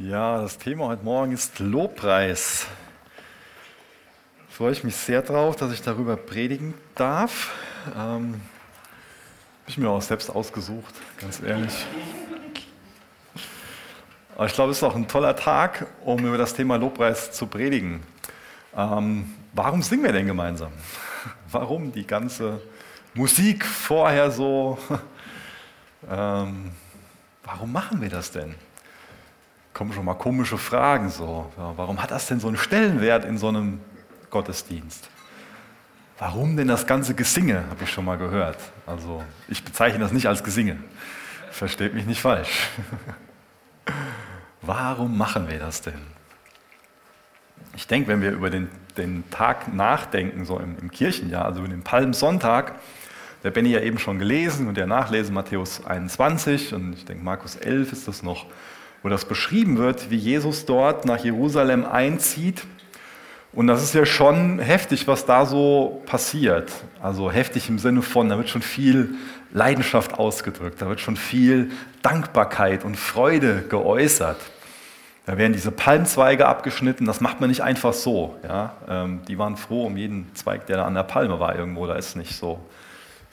Ja, das Thema heute Morgen ist Lobpreis. Freue ich mich sehr drauf, dass ich darüber predigen darf. Ähm, Habe ich mir auch selbst ausgesucht, ganz ehrlich. Aber ich glaube, es ist auch ein toller Tag, um über das Thema Lobpreis zu predigen. Ähm, warum singen wir denn gemeinsam? Warum die ganze Musik vorher so? Ähm, warum machen wir das denn? Kommen schon mal komische Fragen so. Ja, warum hat das denn so einen Stellenwert in so einem Gottesdienst? Warum denn das ganze Gesinge, habe ich schon mal gehört. Also ich bezeichne das nicht als Gesinge. Versteht mich nicht falsch. Warum machen wir das denn? Ich denke, wenn wir über den, den Tag nachdenken, so im, im Kirchenjahr, also über den Palmsonntag, der Benny ja eben schon gelesen und der Nachlesen Matthäus 21 und ich denke Markus 11 ist das noch wo das beschrieben wird, wie Jesus dort nach Jerusalem einzieht. Und das ist ja schon heftig, was da so passiert. Also heftig im Sinne von, da wird schon viel Leidenschaft ausgedrückt, da wird schon viel Dankbarkeit und Freude geäußert. Da werden diese Palmzweige abgeschnitten, das macht man nicht einfach so. Ja? Ähm, die waren froh um jeden Zweig, der da an der Palme war irgendwo, da ist nicht so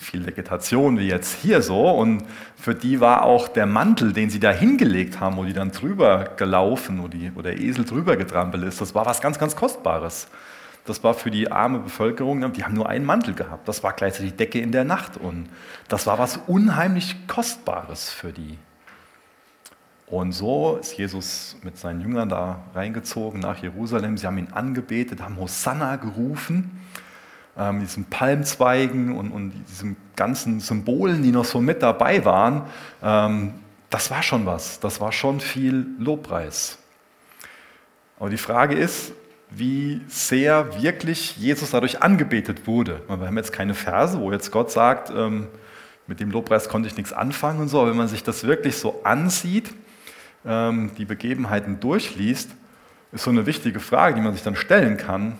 viel Vegetation wie jetzt hier so. Und für die war auch der Mantel, den sie da hingelegt haben, wo die dann drüber gelaufen, wo, die, wo der Esel drüber getrampelt ist, das war was ganz, ganz Kostbares. Das war für die arme Bevölkerung, die haben nur einen Mantel gehabt. Das war gleichzeitig Decke in der Nacht. Und das war was unheimlich Kostbares für die. Und so ist Jesus mit seinen Jüngern da reingezogen nach Jerusalem. Sie haben ihn angebetet, haben Hosanna gerufen ähm, diesen Palmzweigen und, und diesen ganzen Symbolen, die noch so mit dabei waren, ähm, das war schon was. Das war schon viel Lobpreis. Aber die Frage ist, wie sehr wirklich Jesus dadurch angebetet wurde. Wir haben jetzt keine Verse, wo jetzt Gott sagt, ähm, mit dem Lobpreis konnte ich nichts anfangen und so. Aber wenn man sich das wirklich so ansieht, ähm, die Begebenheiten durchliest, ist so eine wichtige Frage, die man sich dann stellen kann.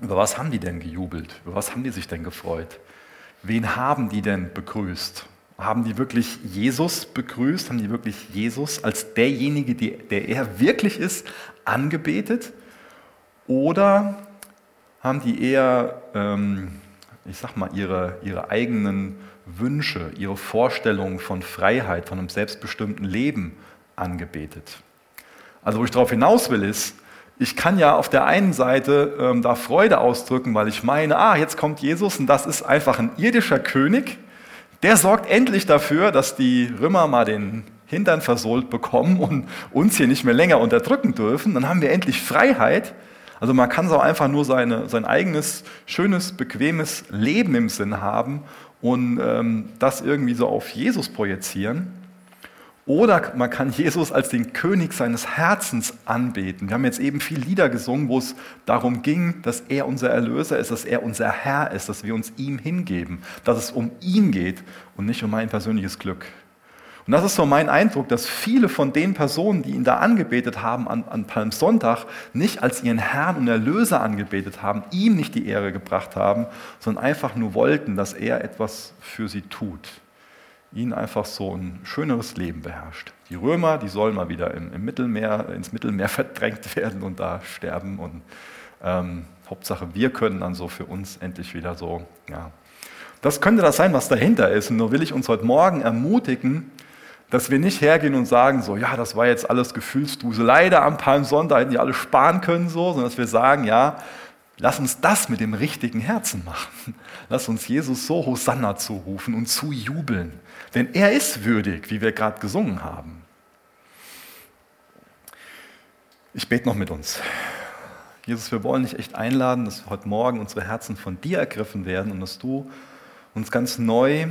Über was haben die denn gejubelt? Über was haben die sich denn gefreut? Wen haben die denn begrüßt? Haben die wirklich Jesus begrüßt? Haben die wirklich Jesus als derjenige, der er wirklich ist, angebetet? Oder haben die eher, ähm, ich sag mal, ihre, ihre eigenen Wünsche, ihre Vorstellungen von Freiheit, von einem selbstbestimmten Leben angebetet? Also, wo ich darauf hinaus will, ist, ich kann ja auf der einen Seite ähm, da Freude ausdrücken, weil ich meine, ah, jetzt kommt Jesus und das ist einfach ein irdischer König. Der sorgt endlich dafür, dass die Römer mal den Hintern versohlt bekommen und uns hier nicht mehr länger unterdrücken dürfen. Dann haben wir endlich Freiheit. Also man kann so einfach nur seine, sein eigenes, schönes, bequemes Leben im Sinn haben und ähm, das irgendwie so auf Jesus projizieren. Oder man kann Jesus als den König seines Herzens anbeten. Wir haben jetzt eben viele Lieder gesungen, wo es darum ging, dass er unser Erlöser ist, dass er unser Herr ist, dass wir uns ihm hingeben, dass es um ihn geht und nicht um mein persönliches Glück. Und das ist so mein Eindruck, dass viele von den Personen, die ihn da angebetet haben an, an Palmsonntag, nicht als ihren Herrn und Erlöser angebetet haben, ihm nicht die Ehre gebracht haben, sondern einfach nur wollten, dass er etwas für sie tut ihnen einfach so ein schöneres Leben beherrscht. Die Römer, die sollen mal wieder im, im Mittelmeer, ins Mittelmeer verdrängt werden und da sterben. Und ähm, Hauptsache, wir können dann so für uns endlich wieder so, ja. Das könnte das sein, was dahinter ist. Und nur will ich uns heute Morgen ermutigen, dass wir nicht hergehen und sagen, so, ja, das war jetzt alles Gefühlsdusel. da am Palmsonntag hätten die alle sparen können, so, sondern dass wir sagen, ja, Lass uns das mit dem richtigen Herzen machen. Lass uns Jesus so Hosanna zurufen und zujubeln. Denn er ist würdig, wie wir gerade gesungen haben. Ich bete noch mit uns. Jesus, wir wollen dich echt einladen, dass heute Morgen unsere Herzen von dir ergriffen werden und dass du uns ganz neu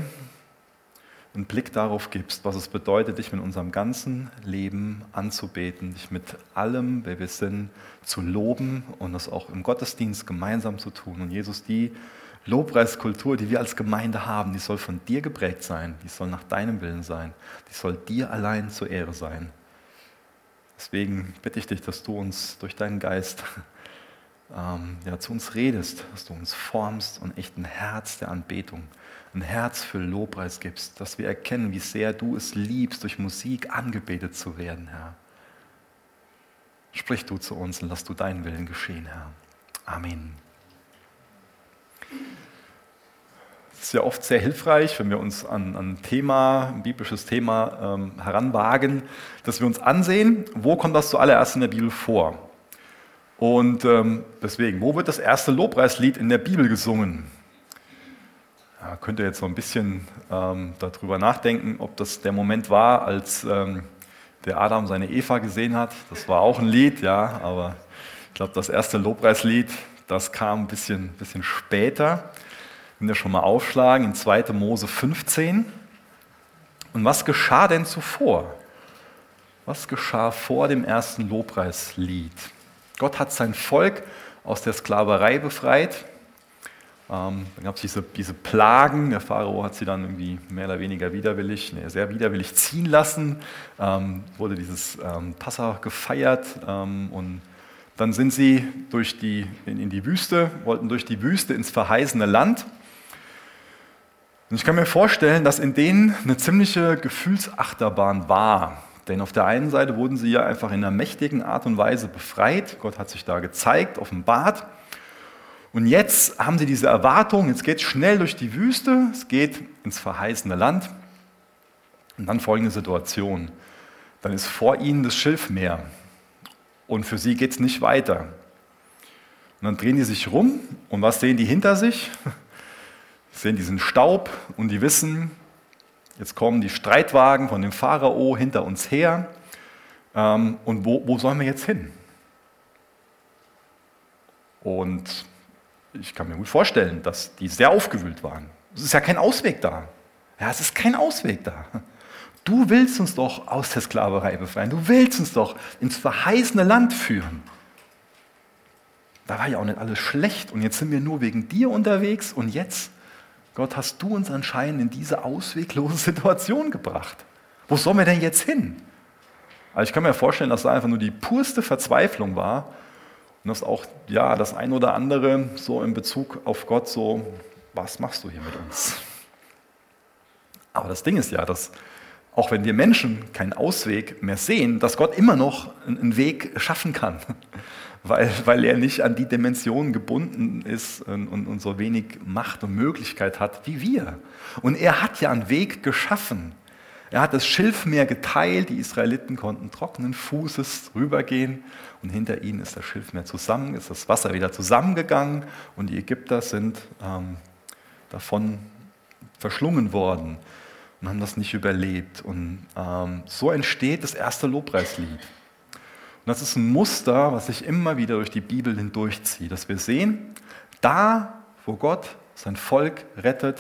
einen Blick darauf gibst, was es bedeutet, dich mit unserem ganzen Leben anzubeten, dich mit allem, wer wir sind, zu loben und das auch im Gottesdienst gemeinsam zu tun. Und Jesus, die Lobpreiskultur, die wir als Gemeinde haben, die soll von dir geprägt sein, die soll nach deinem Willen sein, die soll dir allein zur Ehre sein. Deswegen bitte ich dich, dass du uns durch deinen Geist ähm, ja, zu uns redest, dass du uns formst und echt ein Herz der Anbetung, ein Herz für Lobpreis gibst, dass wir erkennen, wie sehr du es liebst, durch Musik angebetet zu werden, Herr. Sprich du zu uns und lass du deinen Willen geschehen, Herr. Amen. Es ist ja oft sehr hilfreich, wenn wir uns an, ein Thema, ein biblisches Thema ähm, heranwagen, dass wir uns ansehen, wo kommt das zuallererst in der Bibel vor. Und ähm, deswegen, wo wird das erste Lobpreislied in der Bibel gesungen? Ja, könnt ihr jetzt so ein bisschen ähm, darüber nachdenken, ob das der Moment war, als ähm, der Adam seine Eva gesehen hat. Das war auch ein Lied, ja, aber ich glaube, das erste Lobpreislied, das kam ein bisschen, bisschen später. Wenn wir schon mal aufschlagen, in 2. Mose 15. Und was geschah denn zuvor? Was geschah vor dem ersten Lobpreislied? Gott hat sein Volk aus der Sklaverei befreit. Ähm, dann gab es diese, diese Plagen. Der Pharao hat sie dann irgendwie mehr oder weniger widerwillig, nee, sehr widerwillig ziehen lassen. Ähm, wurde dieses ähm, Passa gefeiert ähm, und dann sind sie durch die, in, die Wüste, wollten durch die Wüste ins verheißene Land. Und ich kann mir vorstellen, dass in denen eine ziemliche Gefühlsachterbahn war. Denn auf der einen Seite wurden sie ja einfach in einer mächtigen Art und Weise befreit. Gott hat sich da gezeigt, offenbart. Und jetzt haben sie diese Erwartung, jetzt geht es schnell durch die Wüste, es geht ins verheißene Land. Und dann folgende Situation. Dann ist vor ihnen das Schilfmeer. Und für sie geht es nicht weiter. Und dann drehen die sich rum und was sehen die hinter sich? sehen diesen Staub und die wissen, jetzt kommen die Streitwagen von dem Pharao hinter uns her. Ähm, und wo, wo sollen wir jetzt hin? Und ich kann mir gut vorstellen, dass die sehr aufgewühlt waren. Es ist ja kein Ausweg da. Ja, es ist kein Ausweg da. Du willst uns doch aus der Sklaverei befreien. Du willst uns doch ins verheißene Land führen. Da war ja auch nicht alles schlecht und jetzt sind wir nur wegen dir unterwegs und jetzt Gott, hast du uns anscheinend in diese ausweglose Situation gebracht. Wo sollen wir denn jetzt hin? Also ich kann mir vorstellen, dass da einfach nur die purste Verzweiflung war und dass auch ja, das ein oder andere so in Bezug auf Gott so, was machst du hier mit uns? Aber das Ding ist ja, dass auch wenn wir Menschen keinen Ausweg mehr sehen, dass Gott immer noch einen Weg schaffen kann weil, weil er nicht an die Dimension gebunden ist und, und, so wenig Macht und Möglichkeit hat wie wir. Und er hat ja einen Weg geschaffen. Er hat das Schilfmeer geteilt, die Israeliten konnten trockenen Fußes rübergehen und hinter ihnen ist das Schilfmeer zusammen, ist das Wasser wieder zusammengegangen und die Ägypter sind ähm, davon verschlungen worden und haben das nicht überlebt. Und ähm, so entsteht das erste Lobpreislied. Und das ist ein Muster, was sich immer wieder durch die Bibel hindurchzieht, dass wir sehen, da, wo Gott sein Volk rettet,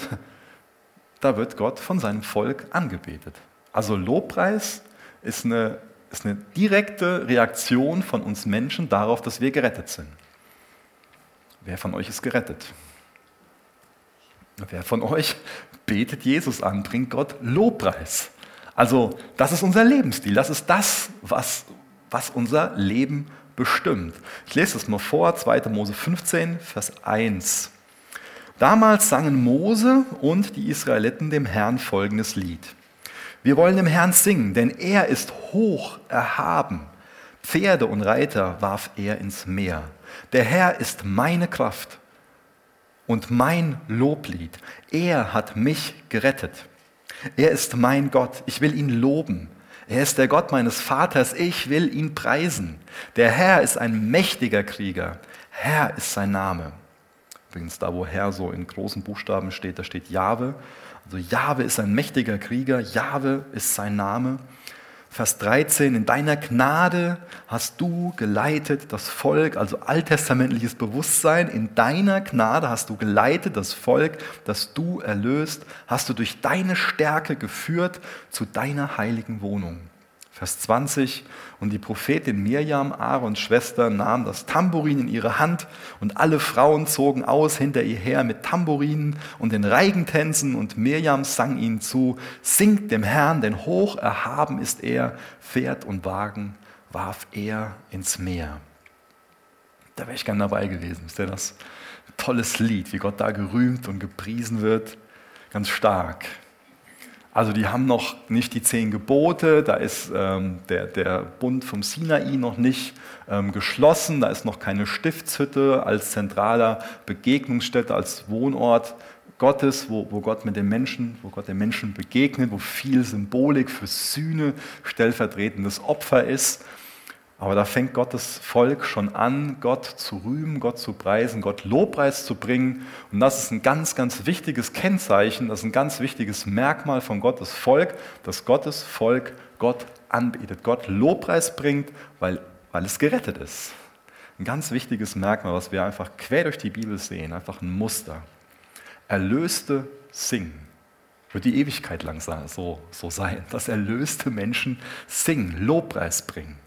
da wird Gott von seinem Volk angebetet. Also Lobpreis ist eine, ist eine direkte Reaktion von uns Menschen darauf, dass wir gerettet sind. Wer von euch ist gerettet? Wer von euch betet Jesus an, bringt Gott Lobpreis? Also das ist unser Lebensstil, das ist das, was, was unser Leben bestimmt. Ich lese das mal vor, 2. Mose 15, Vers 1. Damals sangen Mose und die Israeliten dem Herrn folgendes Lied. Wir wollen dem Herrn singen, denn er ist hoch erhaben. Pferde und Reiter warf er ins Meer. Der Herr ist meine Kraft und mein Loblied. Er hat mich gerettet. Er ist mein Gott. Ich will ihn loben. Er ist der Gott meines Vaters, ich will ihn preisen. Der Herr ist ein mächtiger Krieger, Herr ist sein Name. Übrigens, da wo Herr so in großen Buchstaben steht, da steht Jahwe. Also Jahwe ist ein mächtiger Krieger, Jahwe ist sein Name. Vers 13, in deiner Gnade hast du geleitet das Volk, also alttestamentliches Bewusstsein, in deiner Gnade hast du geleitet das Volk, das du erlöst, hast du durch deine Stärke geführt zu deiner heiligen Wohnung. Vers 20, und die Prophetin Mirjam, Aarons Schwester, nahm das Tambourin in ihre Hand und alle Frauen zogen aus hinter ihr her mit Tambourinen und den Reigentänzen und Mirjam sang ihnen zu, singt dem Herrn, denn hoch erhaben ist er, Pferd und Wagen warf er ins Meer. Da wäre ich gern dabei gewesen. Ist ja das tolles Lied, wie Gott da gerühmt und gepriesen wird. Ganz stark. Also die haben noch nicht die zehn Gebote, da ist ähm, der, der Bund vom Sinai noch nicht ähm, geschlossen, da ist noch keine Stiftshütte als zentraler Begegnungsstätte, als Wohnort Gottes, wo, wo Gott mit den Menschen, wo Gott den Menschen begegnet, wo viel Symbolik für Sühne, stellvertretendes Opfer ist. Aber da fängt Gottes Volk schon an, Gott zu rühmen, Gott zu preisen, Gott Lobpreis zu bringen. Und das ist ein ganz, ganz wichtiges Kennzeichen, das ist ein ganz wichtiges Merkmal von Gottes Volk, dass Gottes Volk Gott anbietet, Gott Lobpreis bringt, weil, weil es gerettet ist. Ein ganz wichtiges Merkmal, was wir einfach quer durch die Bibel sehen, einfach ein Muster. Erlöste singen. Wird die Ewigkeit lang so, so sein, dass erlöste Menschen singen, Lobpreis bringen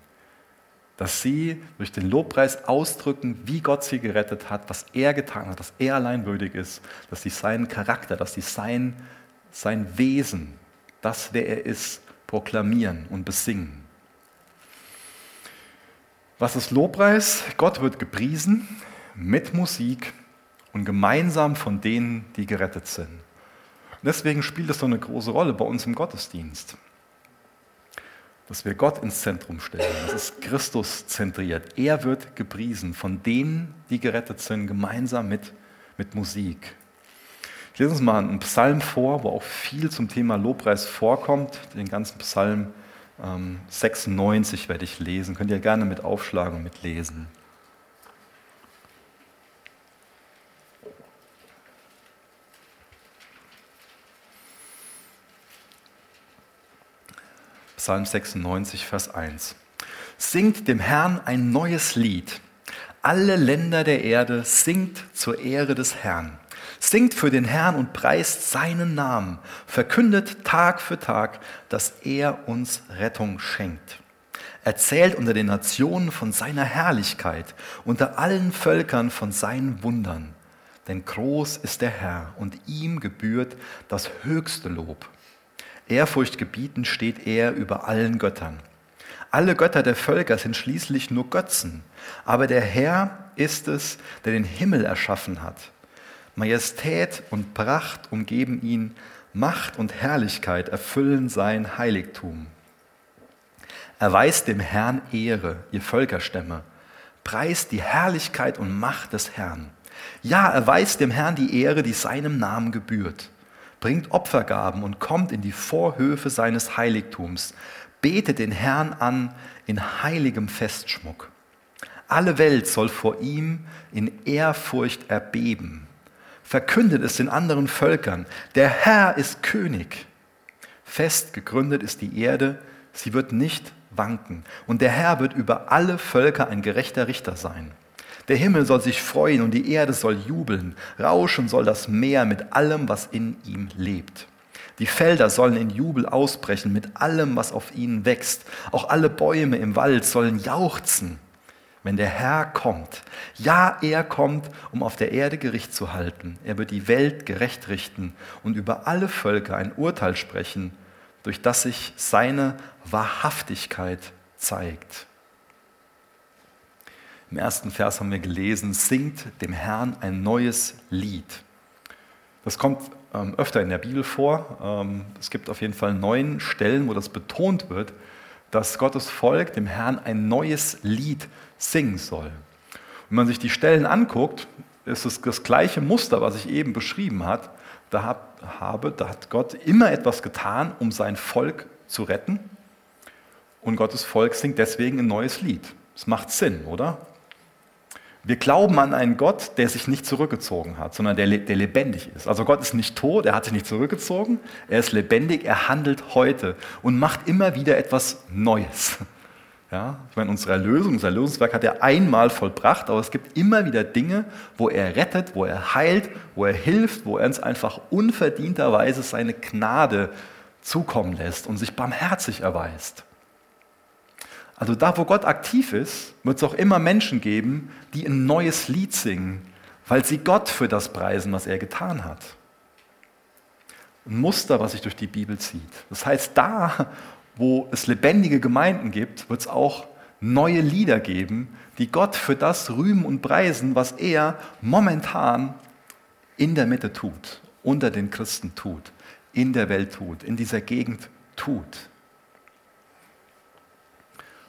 dass sie durch den Lobpreis ausdrücken, wie Gott sie gerettet hat, was er getan hat, dass er allein würdig ist, dass sie seinen Charakter, dass sie sein, sein Wesen, das, wer er ist, proklamieren und besingen. Was ist Lobpreis? Gott wird gepriesen mit Musik und gemeinsam von denen, die gerettet sind. Deswegen spielt es so eine große Rolle bei uns im Gottesdienst dass wir Gott ins Zentrum stellen. Das ist Christus zentriert. Er wird gepriesen von denen, die gerettet sind, gemeinsam mit, mit Musik. Ich lese uns mal einen Psalm vor, wo auch viel zum Thema Lobpreis vorkommt. Den ganzen Psalm ähm, 96 werde ich lesen. Könnt ihr gerne mit aufschlagen und mitlesen. Psalm 96, Vers 1. Singt dem Herrn ein neues Lied. Alle Länder der Erde singt zur Ehre des Herrn. Singt für den Herrn und preist seinen Namen. Verkündet Tag für Tag, dass er uns Rettung schenkt. Erzählt unter den Nationen von seiner Herrlichkeit, unter allen Völkern von seinen Wundern. Denn groß ist der Herr und ihm gebührt das höchste Lob. Ehrfurcht gebieten steht er über allen Göttern. Alle Götter der Völker sind schließlich nur Götzen, aber der Herr ist es, der den Himmel erschaffen hat. Majestät und Pracht umgeben ihn, Macht und Herrlichkeit erfüllen sein Heiligtum. Erweist dem Herrn Ehre, ihr Völkerstämme, preist die Herrlichkeit und Macht des Herrn. Ja, erweist dem Herrn die Ehre, die seinem Namen gebührt bringt Opfergaben und kommt in die Vorhöfe seines Heiligtums, betet den Herrn an in heiligem Festschmuck. Alle Welt soll vor ihm in Ehrfurcht erbeben. Verkündet es den anderen Völkern, der Herr ist König. Fest gegründet ist die Erde, sie wird nicht wanken. Und der Herr wird über alle Völker ein gerechter Richter sein. Der Himmel soll sich freuen und die Erde soll jubeln. Rauschen soll das Meer mit allem, was in ihm lebt. Die Felder sollen in Jubel ausbrechen mit allem, was auf ihnen wächst. Auch alle Bäume im Wald sollen jauchzen, wenn der Herr kommt. Ja, er kommt, um auf der Erde Gericht zu halten. Er wird die Welt gerecht richten und über alle Völker ein Urteil sprechen, durch das sich seine Wahrhaftigkeit zeigt. Im ersten Vers haben wir gelesen, singt dem Herrn ein neues Lied. Das kommt ähm, öfter in der Bibel vor. Ähm, es gibt auf jeden Fall neun Stellen, wo das betont wird, dass Gottes Volk dem Herrn ein neues Lied singen soll. Wenn man sich die Stellen anguckt, ist es das gleiche Muster, was ich eben beschrieben hat. Da habe, da hat Gott immer etwas getan, um sein Volk zu retten. Und Gottes Volk singt deswegen ein neues Lied. Das macht Sinn, oder? Wir glauben an einen Gott, der sich nicht zurückgezogen hat, sondern der, der lebendig ist. Also Gott ist nicht tot, er hat sich nicht zurückgezogen, er ist lebendig, er handelt heute und macht immer wieder etwas Neues. Ja, ich meine, unsere Erlösung, unser Erlösungswerk hat er einmal vollbracht, aber es gibt immer wieder Dinge, wo er rettet, wo er heilt, wo er hilft, wo er uns einfach unverdienterweise seine Gnade zukommen lässt und sich barmherzig erweist. Also da, wo Gott aktiv ist, wird es auch immer Menschen geben, die ein neues Lied singen, weil sie Gott für das preisen, was er getan hat. Ein Muster, was sich durch die Bibel zieht. Das heißt, da, wo es lebendige Gemeinden gibt, wird es auch neue Lieder geben, die Gott für das rühmen und preisen, was er momentan in der Mitte tut, unter den Christen tut, in der Welt tut, in dieser Gegend tut.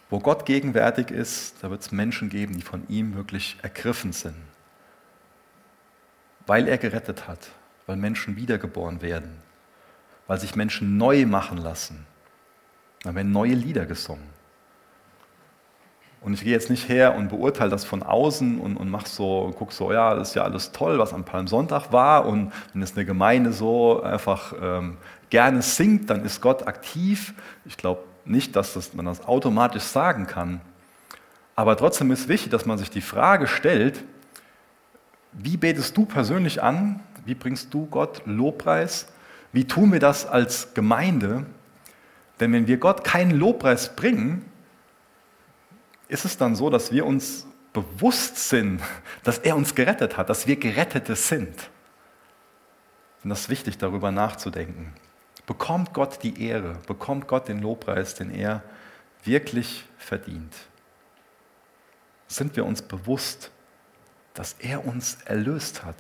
Wo Gott gegenwärtig ist, da wird es Menschen geben, die von ihm wirklich ergriffen sind. Weil er gerettet hat, weil Menschen wiedergeboren werden, weil sich Menschen neu machen lassen. Dann werden neue Lieder gesungen. Und ich gehe jetzt nicht her und beurteile das von außen und, und mache so, gucke so, ja, das ist ja alles toll, was am Palmsonntag war. Und wenn es eine Gemeinde so einfach ähm, gerne singt, dann ist Gott aktiv. Ich glaube nicht, dass das, man das automatisch sagen kann. Aber trotzdem ist wichtig, dass man sich die Frage stellt, wie betest du persönlich an? Wie bringst du Gott Lobpreis? Wie tun wir das als Gemeinde? Denn wenn wir Gott keinen Lobpreis bringen, ist es dann so, dass wir uns bewusst sind, dass er uns gerettet hat, dass wir Gerettete sind. Und das ist wichtig, darüber nachzudenken. Bekommt Gott die Ehre, bekommt Gott den Lobpreis, den er wirklich verdient? Sind wir uns bewusst, dass er uns erlöst hat?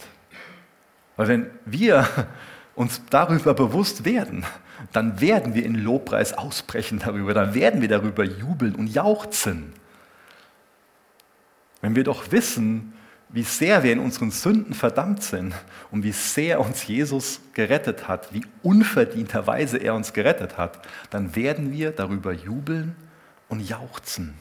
Weil wenn wir uns darüber bewusst werden, dann werden wir in Lobpreis ausbrechen darüber, dann werden wir darüber jubeln und jauchzen. Wenn wir doch wissen, wie sehr wir in unseren Sünden verdammt sind und wie sehr uns Jesus gerettet hat, wie unverdienterweise er uns gerettet hat, dann werden wir darüber jubeln und jauchzen.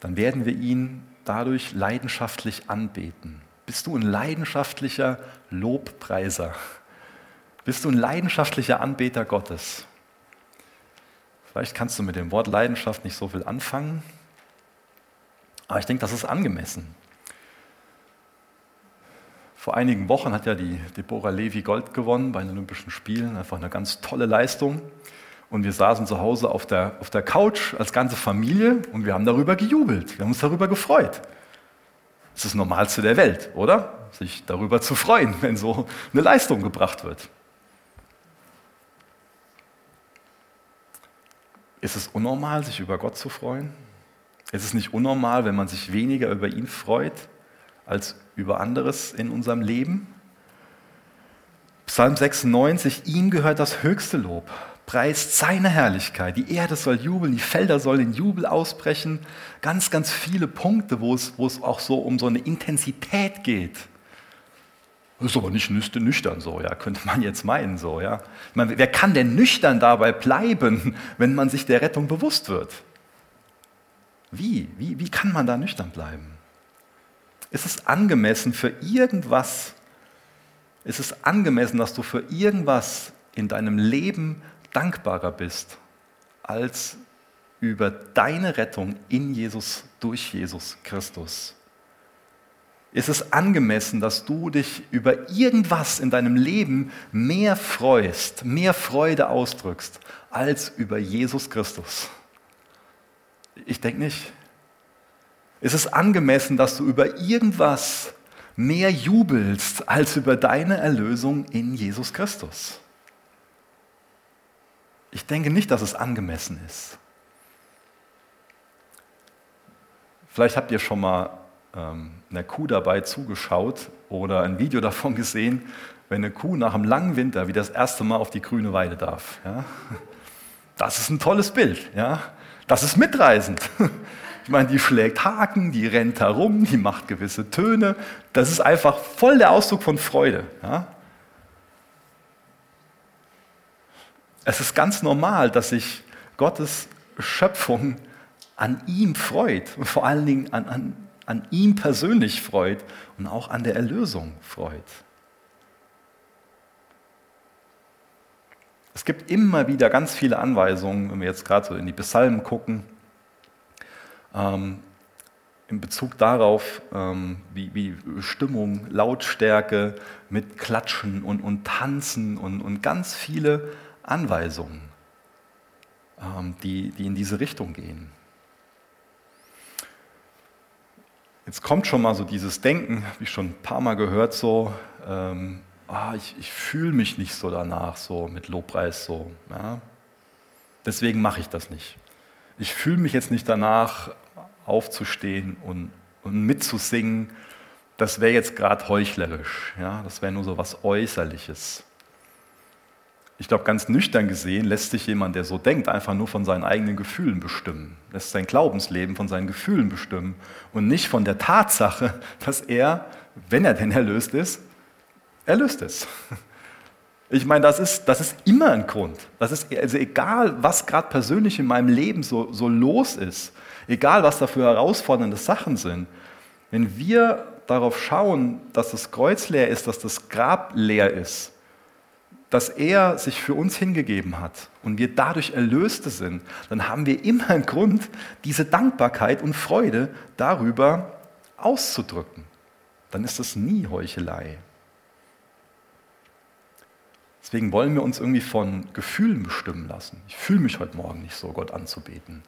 Dann werden wir ihn dadurch leidenschaftlich anbeten. Bist du ein leidenschaftlicher Lobpreiser? Bist du ein leidenschaftlicher Anbeter Gottes? Vielleicht kannst du mit dem Wort Leidenschaft nicht so viel anfangen, aber ich denke, das ist angemessen. Vor einigen Wochen hat ja die Deborah Levi Gold gewonnen bei den Olympischen Spielen. Einfach eine ganz tolle Leistung. Und wir saßen zu Hause auf der, auf der Couch als ganze Familie und wir haben darüber gejubelt. Wir haben uns darüber gefreut. Das ist das Normalste der Welt, oder? Sich darüber zu freuen, wenn so eine Leistung gebracht wird. Ist es unnormal, sich über Gott zu freuen? Es ist nicht unnormal, wenn man sich weniger über ihn freut als über anderes in unserem Leben. Psalm 96, ihm gehört das höchste Lob, preist seine Herrlichkeit, die Erde soll jubeln, die Felder sollen in Jubel ausbrechen. Ganz, ganz viele Punkte, wo es, wo es auch so um so eine Intensität geht. Ist aber nicht nüchtern so, ja, könnte man jetzt meinen so, ja. Meine, wer kann denn nüchtern dabei bleiben, wenn man sich der Rettung bewusst wird? Wie? Wie, wie kann man da nüchtern bleiben? Ist es angemessen für irgendwas, ist es angemessen, dass du für irgendwas in deinem Leben dankbarer bist, als über deine Rettung in Jesus, durch Jesus Christus? Ist es angemessen, dass du dich über irgendwas in deinem Leben mehr freust, mehr Freude ausdrückst, als über Jesus Christus? Ich denke nicht. Ist es angemessen, dass du über irgendwas mehr jubelst als über deine Erlösung in Jesus Christus? Ich denke nicht, dass es angemessen ist. Vielleicht habt ihr schon mal ähm, einer Kuh dabei zugeschaut oder ein Video davon gesehen, wenn eine Kuh nach einem langen Winter wie das erste Mal auf die grüne Weide darf. Ja? Das ist ein tolles Bild. Ja? Das ist mitreisend. Ich meine, die schlägt Haken, die rennt herum, die macht gewisse Töne. Das ist einfach voll der Ausdruck von Freude. Ja? Es ist ganz normal, dass sich Gottes Schöpfung an ihm freut und vor allen Dingen an, an, an ihm persönlich freut und auch an der Erlösung freut. Es gibt immer wieder ganz viele Anweisungen, wenn wir jetzt gerade so in die Psalmen gucken, ähm, in Bezug darauf, ähm, wie, wie, Stimmung, Lautstärke mit Klatschen und, und Tanzen und, und ganz viele Anweisungen, ähm, die, die in diese Richtung gehen. Jetzt kommt schon mal so dieses Denken, wie schon ein paar Mal gehört, so, ähm, ah, ich, ich fühle mich nicht so danach, so mit Lobpreis, so. Ja. Deswegen mache ich das nicht. Ich fühle mich jetzt nicht danach, aufzustehen und, und mitzusingen. das wäre jetzt gerade heuchlerisch, ja? das wäre nur so was Äußerliches. Ich glaube, ganz nüchtern gesehen lässt sich jemand, der so denkt, einfach nur von seinen eigenen Gefühlen bestimmen, lässt sein Glaubensleben von seinen Gefühlen bestimmen und nicht von der Tatsache, dass er, wenn er denn erlöst ist, erlöst ist. Ich meine, das ist, das ist immer ein Grund. Das ist also egal, was gerade persönlich in meinem Leben so, so los ist, egal, was da für herausfordernde Sachen sind. Wenn wir darauf schauen, dass das Kreuz leer ist, dass das Grab leer ist, dass er sich für uns hingegeben hat und wir dadurch Erlöste sind, dann haben wir immer einen Grund, diese Dankbarkeit und Freude darüber auszudrücken. Dann ist das nie Heuchelei. Deswegen wollen wir uns irgendwie von Gefühlen bestimmen lassen. Ich fühle mich heute Morgen nicht so, Gott anzubeten.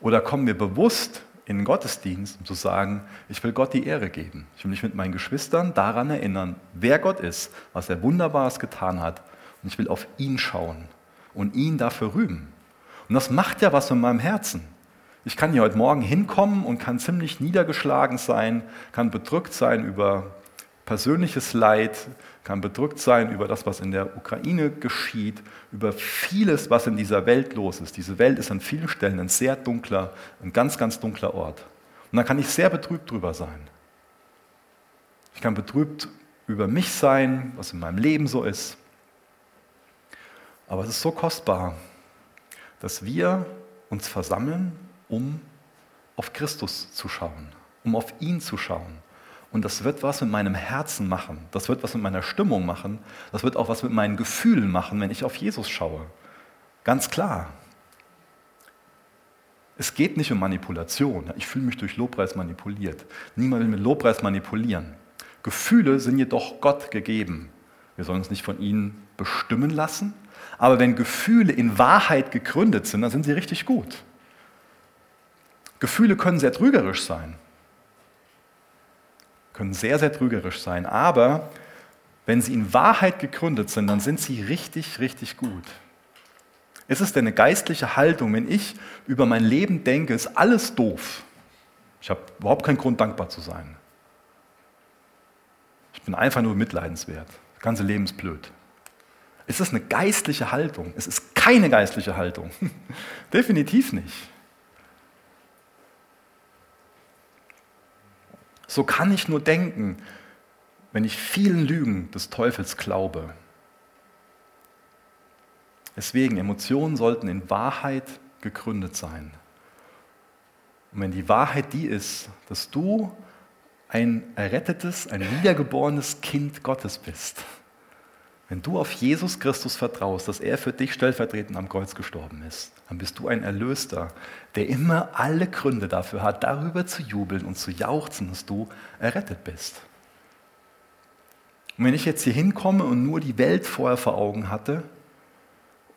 Oder kommen wir bewusst in den Gottesdienst, um zu sagen, ich will Gott die Ehre geben. Ich will mich mit meinen Geschwistern daran erinnern, wer Gott ist, was er Wunderbares getan hat. Und ich will auf ihn schauen und ihn dafür rühmen. Und das macht ja was in meinem Herzen. Ich kann hier heute Morgen hinkommen und kann ziemlich niedergeschlagen sein, kann bedrückt sein über persönliches Leid, kann bedrückt sein über das, was in der Ukraine geschieht, über vieles, was in dieser Welt los ist. Diese Welt ist an vielen Stellen ein sehr dunkler, ein ganz, ganz dunkler Ort. Und da kann ich sehr betrübt drüber sein. Ich kann betrübt über mich sein, was in meinem Leben so ist. Aber es ist so kostbar, dass wir uns versammeln, um auf Christus zu schauen, um auf ihn zu schauen und das wird was mit meinem Herzen machen. Das wird was mit meiner Stimmung machen. Das wird auch was mit meinen Gefühlen machen, wenn ich auf Jesus schaue. Ganz klar. Es geht nicht um Manipulation. Ich fühle mich durch Lobpreis manipuliert. Niemand will mit Lobpreis manipulieren. Gefühle sind jedoch Gott gegeben. Wir sollen uns nicht von ihnen bestimmen lassen. Aber wenn Gefühle in Wahrheit gegründet sind, dann sind sie richtig gut. Gefühle können sehr trügerisch sein können sehr, sehr trügerisch sein, aber wenn sie in Wahrheit gegründet sind, dann sind sie richtig, richtig gut. Ist es denn eine geistliche Haltung, wenn ich über mein Leben denke, ist alles doof? Ich habe überhaupt keinen Grund, dankbar zu sein. Ich bin einfach nur mitleidenswert. Das ganze Leben ist blöd. Ist das eine geistliche Haltung? Es ist keine geistliche Haltung. Definitiv nicht. So kann ich nur denken, wenn ich vielen Lügen des Teufels glaube. Deswegen, Emotionen sollten in Wahrheit gegründet sein. Und wenn die Wahrheit die ist, dass du ein errettetes, ein wiedergeborenes Kind Gottes bist, wenn du auf Jesus Christus vertraust, dass er für dich stellvertretend am Kreuz gestorben ist, dann bist du ein Erlöster, der immer alle Gründe dafür hat, darüber zu jubeln und zu jauchzen, dass du errettet bist. Und wenn ich jetzt hier hinkomme und nur die Welt vorher vor Augen hatte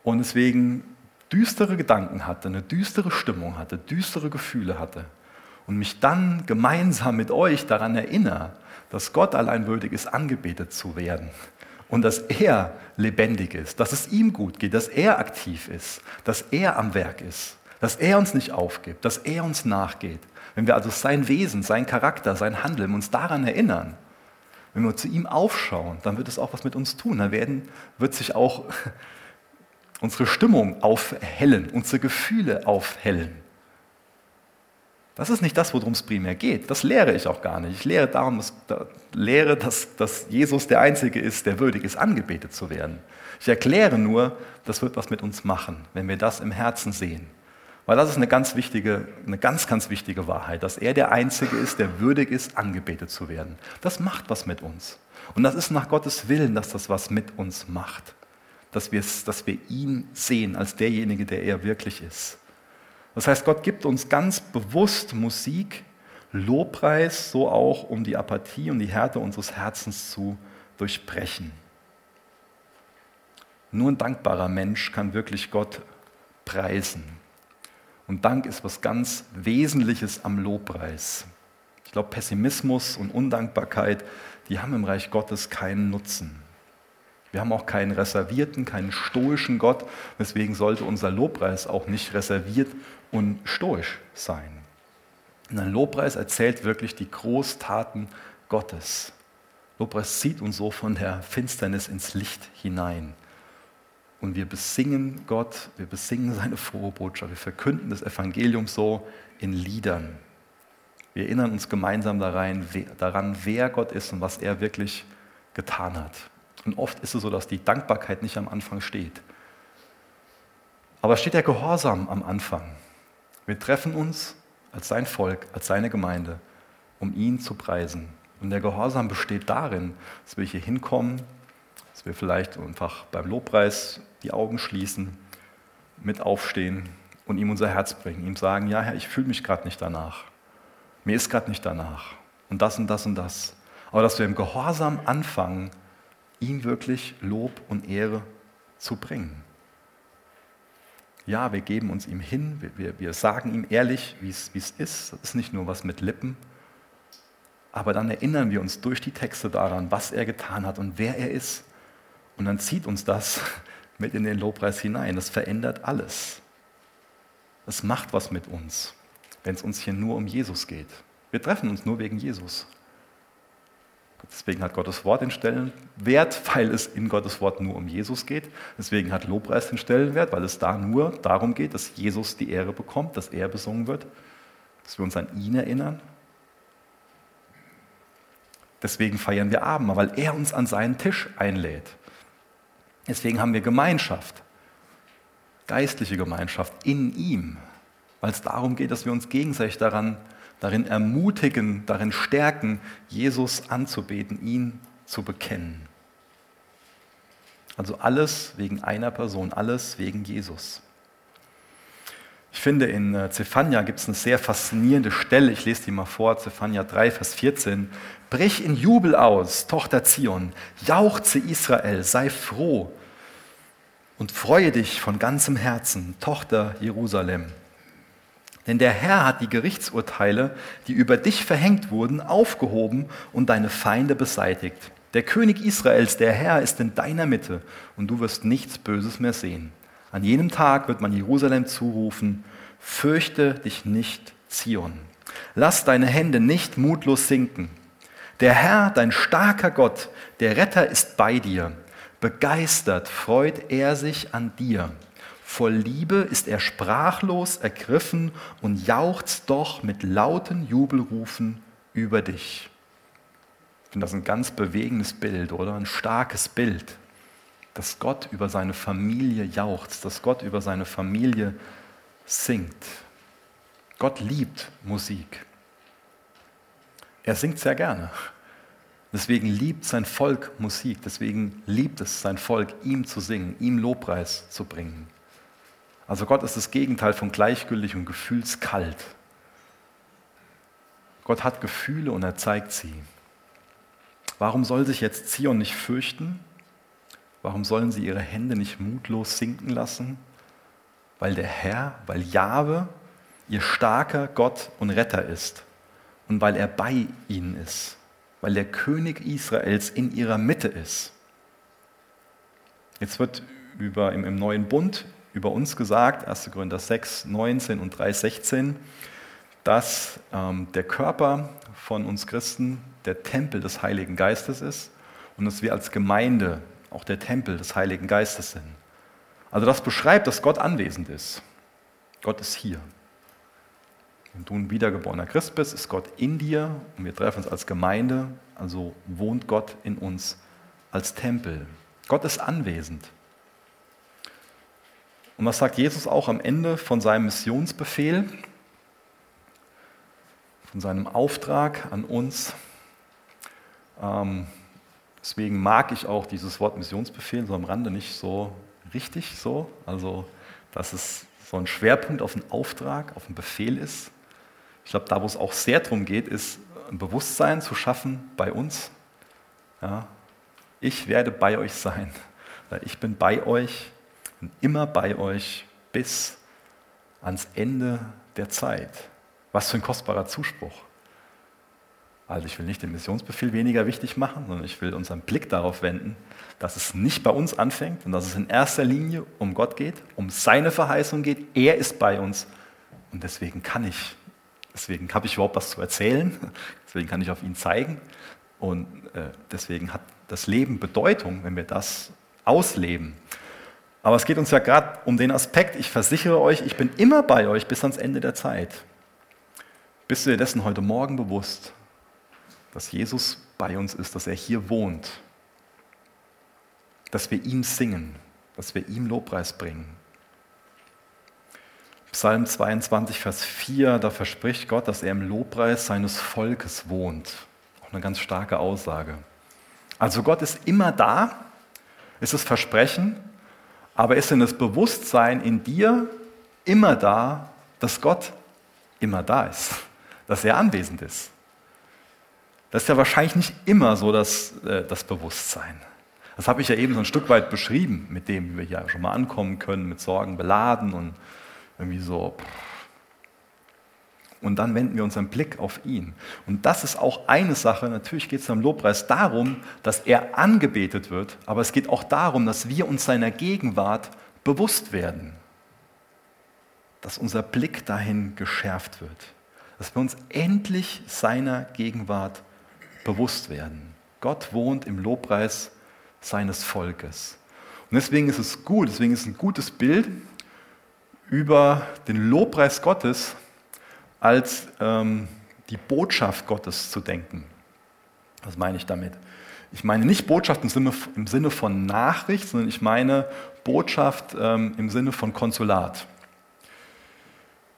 und deswegen düstere Gedanken hatte, eine düstere Stimmung hatte, düstere Gefühle hatte und mich dann gemeinsam mit euch daran erinnere, dass Gott allein würdig ist, angebetet zu werden, und dass er lebendig ist, dass es ihm gut geht, dass er aktiv ist, dass er am Werk ist, dass er uns nicht aufgibt, dass er uns nachgeht. Wenn wir also sein Wesen, sein Charakter, sein Handeln uns daran erinnern, wenn wir zu ihm aufschauen, dann wird es auch was mit uns tun. Dann werden, wird sich auch unsere Stimmung aufhellen, unsere Gefühle aufhellen. Das ist nicht das, worum es primär geht. Das lehre ich auch gar nicht. Ich lehre darum, dass, lehre, dass, dass Jesus der Einzige ist, der würdig ist, angebetet zu werden. Ich erkläre nur, das wird was mit uns machen, wenn wir das im Herzen sehen. Weil das ist eine ganz wichtige, eine ganz, ganz wichtige Wahrheit, dass er der Einzige ist, der würdig ist, angebetet zu werden. Das macht was mit uns. Und das ist nach Gottes Willen, dass das was mit uns macht. Dass, dass wir ihn sehen als derjenige, der er wirklich ist. Das heißt, Gott gibt uns ganz bewusst Musik, Lobpreis, so auch, um die Apathie und die Härte unseres Herzens zu durchbrechen. Nur ein dankbarer Mensch kann wirklich Gott preisen. Und Dank ist was ganz Wesentliches am Lobpreis. Ich glaube, Pessimismus und Undankbarkeit, die haben im Reich Gottes keinen Nutzen. Wir haben auch keinen reservierten, keinen stoischen Gott. Deswegen sollte unser Lobpreis auch nicht reserviert und stoisch sein. Und ein Lobpreis erzählt wirklich die Großtaten Gottes. Lobpreis zieht uns so von der Finsternis ins Licht hinein. Und wir besingen Gott, wir besingen seine frohe Botschaft, wir verkünden das Evangelium so in Liedern. Wir erinnern uns gemeinsam daran, wer Gott ist und was er wirklich getan hat. Und oft ist es so, dass die Dankbarkeit nicht am Anfang steht. Aber steht der Gehorsam am Anfang. Wir treffen uns als sein Volk, als seine Gemeinde, um ihn zu preisen. Und der Gehorsam besteht darin, dass wir hier hinkommen, dass wir vielleicht einfach beim Lobpreis die Augen schließen, mit aufstehen und ihm unser Herz bringen, ihm sagen, ja Herr, ich fühle mich gerade nicht danach. Mir ist gerade nicht danach. Und das und das und das. Aber dass wir im Gehorsam anfangen, ihm wirklich Lob und Ehre zu bringen. Ja, wir geben uns ihm hin, wir, wir, wir sagen ihm ehrlich, wie es ist. Das ist nicht nur was mit Lippen, aber dann erinnern wir uns durch die Texte daran, was er getan hat und wer er ist. Und dann zieht uns das mit in den Lobpreis hinein. Das verändert alles. Es macht was mit uns, wenn es uns hier nur um Jesus geht. Wir treffen uns nur wegen Jesus. Deswegen hat Gottes Wort den Stellenwert, weil es in Gottes Wort nur um Jesus geht. Deswegen hat Lobpreis den Stellenwert, weil es da nur darum geht, dass Jesus die Ehre bekommt, dass er besungen wird, dass wir uns an ihn erinnern. Deswegen feiern wir Abend, weil er uns an seinen Tisch einlädt. Deswegen haben wir Gemeinschaft, geistliche Gemeinschaft in ihm, weil es darum geht, dass wir uns gegenseitig daran darin ermutigen, darin stärken, Jesus anzubeten, ihn zu bekennen. Also alles wegen einer Person, alles wegen Jesus. Ich finde, in äh, Zephania gibt es eine sehr faszinierende Stelle. Ich lese die mal vor, Zephania 3, Vers 14. Brich in Jubel aus, Tochter Zion, jauchze Israel, sei froh und freue dich von ganzem Herzen, Tochter Jerusalem. Denn der Herr hat die Gerichtsurteile, die über dich verhängt wurden, aufgehoben und deine Feinde beseitigt. Der König Israels, der Herr, ist in deiner Mitte und du wirst nichts Böses mehr sehen. An jenem Tag wird man Jerusalem zurufen, fürchte dich nicht, Zion. Lass deine Hände nicht mutlos sinken. Der Herr, dein starker Gott, der Retter ist bei dir. Begeistert freut er sich an dir. Voll Liebe ist er sprachlos ergriffen und jauchzt doch mit lauten Jubelrufen über dich. Ich finde das ein ganz bewegendes Bild, oder? Ein starkes Bild, dass Gott über seine Familie jauchzt, dass Gott über seine Familie singt. Gott liebt Musik. Er singt sehr gerne. Deswegen liebt sein Volk Musik. Deswegen liebt es sein Volk, ihm zu singen, ihm Lobpreis zu bringen. Also Gott ist das Gegenteil von gleichgültig und gefühlskalt. Gott hat Gefühle und er zeigt sie. Warum soll sich jetzt Zion nicht fürchten? Warum sollen sie ihre Hände nicht mutlos sinken lassen? Weil der Herr, weil Jahwe ihr starker Gott und Retter ist und weil er bei ihnen ist, weil der König Israels in ihrer Mitte ist. Jetzt wird über, im, im neuen Bund über uns gesagt, 1. Korinther 6, 19 und 3, 16, dass ähm, der Körper von uns Christen der Tempel des Heiligen Geistes ist und dass wir als Gemeinde auch der Tempel des Heiligen Geistes sind. Also das beschreibt, dass Gott anwesend ist. Gott ist hier. Wenn du ein wiedergeborener Christ bist, ist Gott in dir und wir treffen uns als Gemeinde, also wohnt Gott in uns als Tempel. Gott ist anwesend. Und was sagt Jesus auch am Ende von seinem Missionsbefehl, von seinem Auftrag an uns? Ähm, deswegen mag ich auch dieses Wort Missionsbefehl so am Rande nicht so richtig so. Also, dass es so ein Schwerpunkt auf den Auftrag, auf den Befehl ist. Ich glaube, da, wo es auch sehr darum geht, ist ein Bewusstsein zu schaffen bei uns. Ja, ich werde bei euch sein. Ich bin bei euch bin immer bei euch bis ans Ende der Zeit. Was für ein kostbarer Zuspruch. Also ich will nicht den Missionsbefehl weniger wichtig machen, sondern ich will unseren Blick darauf wenden, dass es nicht bei uns anfängt und dass es in erster Linie um Gott geht, um seine Verheißung geht. Er ist bei uns und deswegen kann ich Deswegen habe ich überhaupt was zu erzählen. Deswegen kann ich auf ihn zeigen. Und äh, deswegen hat das Leben Bedeutung, wenn wir das ausleben. Aber es geht uns ja gerade um den Aspekt, ich versichere euch, ich bin immer bei euch bis ans Ende der Zeit. Bist du dir dessen heute Morgen bewusst, dass Jesus bei uns ist, dass er hier wohnt, dass wir ihm singen, dass wir ihm Lobpreis bringen? Psalm 22, Vers 4, da verspricht Gott, dass er im Lobpreis seines Volkes wohnt. Auch eine ganz starke Aussage. Also Gott ist immer da, ist das Versprechen, aber ist denn das Bewusstsein in dir immer da, dass Gott immer da ist, dass er anwesend ist? Das ist ja wahrscheinlich nicht immer so das, äh, das Bewusstsein. Das habe ich ja eben so ein Stück weit beschrieben, mit dem wie wir hier schon mal ankommen können, mit Sorgen beladen und irgendwie so. Und dann wenden wir unseren Blick auf ihn. Und das ist auch eine Sache. Natürlich geht es beim Lobpreis darum, dass er angebetet wird, aber es geht auch darum, dass wir uns seiner Gegenwart bewusst werden. Dass unser Blick dahin geschärft wird. Dass wir uns endlich seiner Gegenwart bewusst werden. Gott wohnt im Lobpreis seines Volkes. Und deswegen ist es gut, deswegen ist es ein gutes Bild, über den Lobpreis Gottes als ähm, die Botschaft Gottes zu denken. Was meine ich damit? Ich meine nicht Botschaft im Sinne, im Sinne von Nachricht, sondern ich meine Botschaft ähm, im Sinne von Konsulat.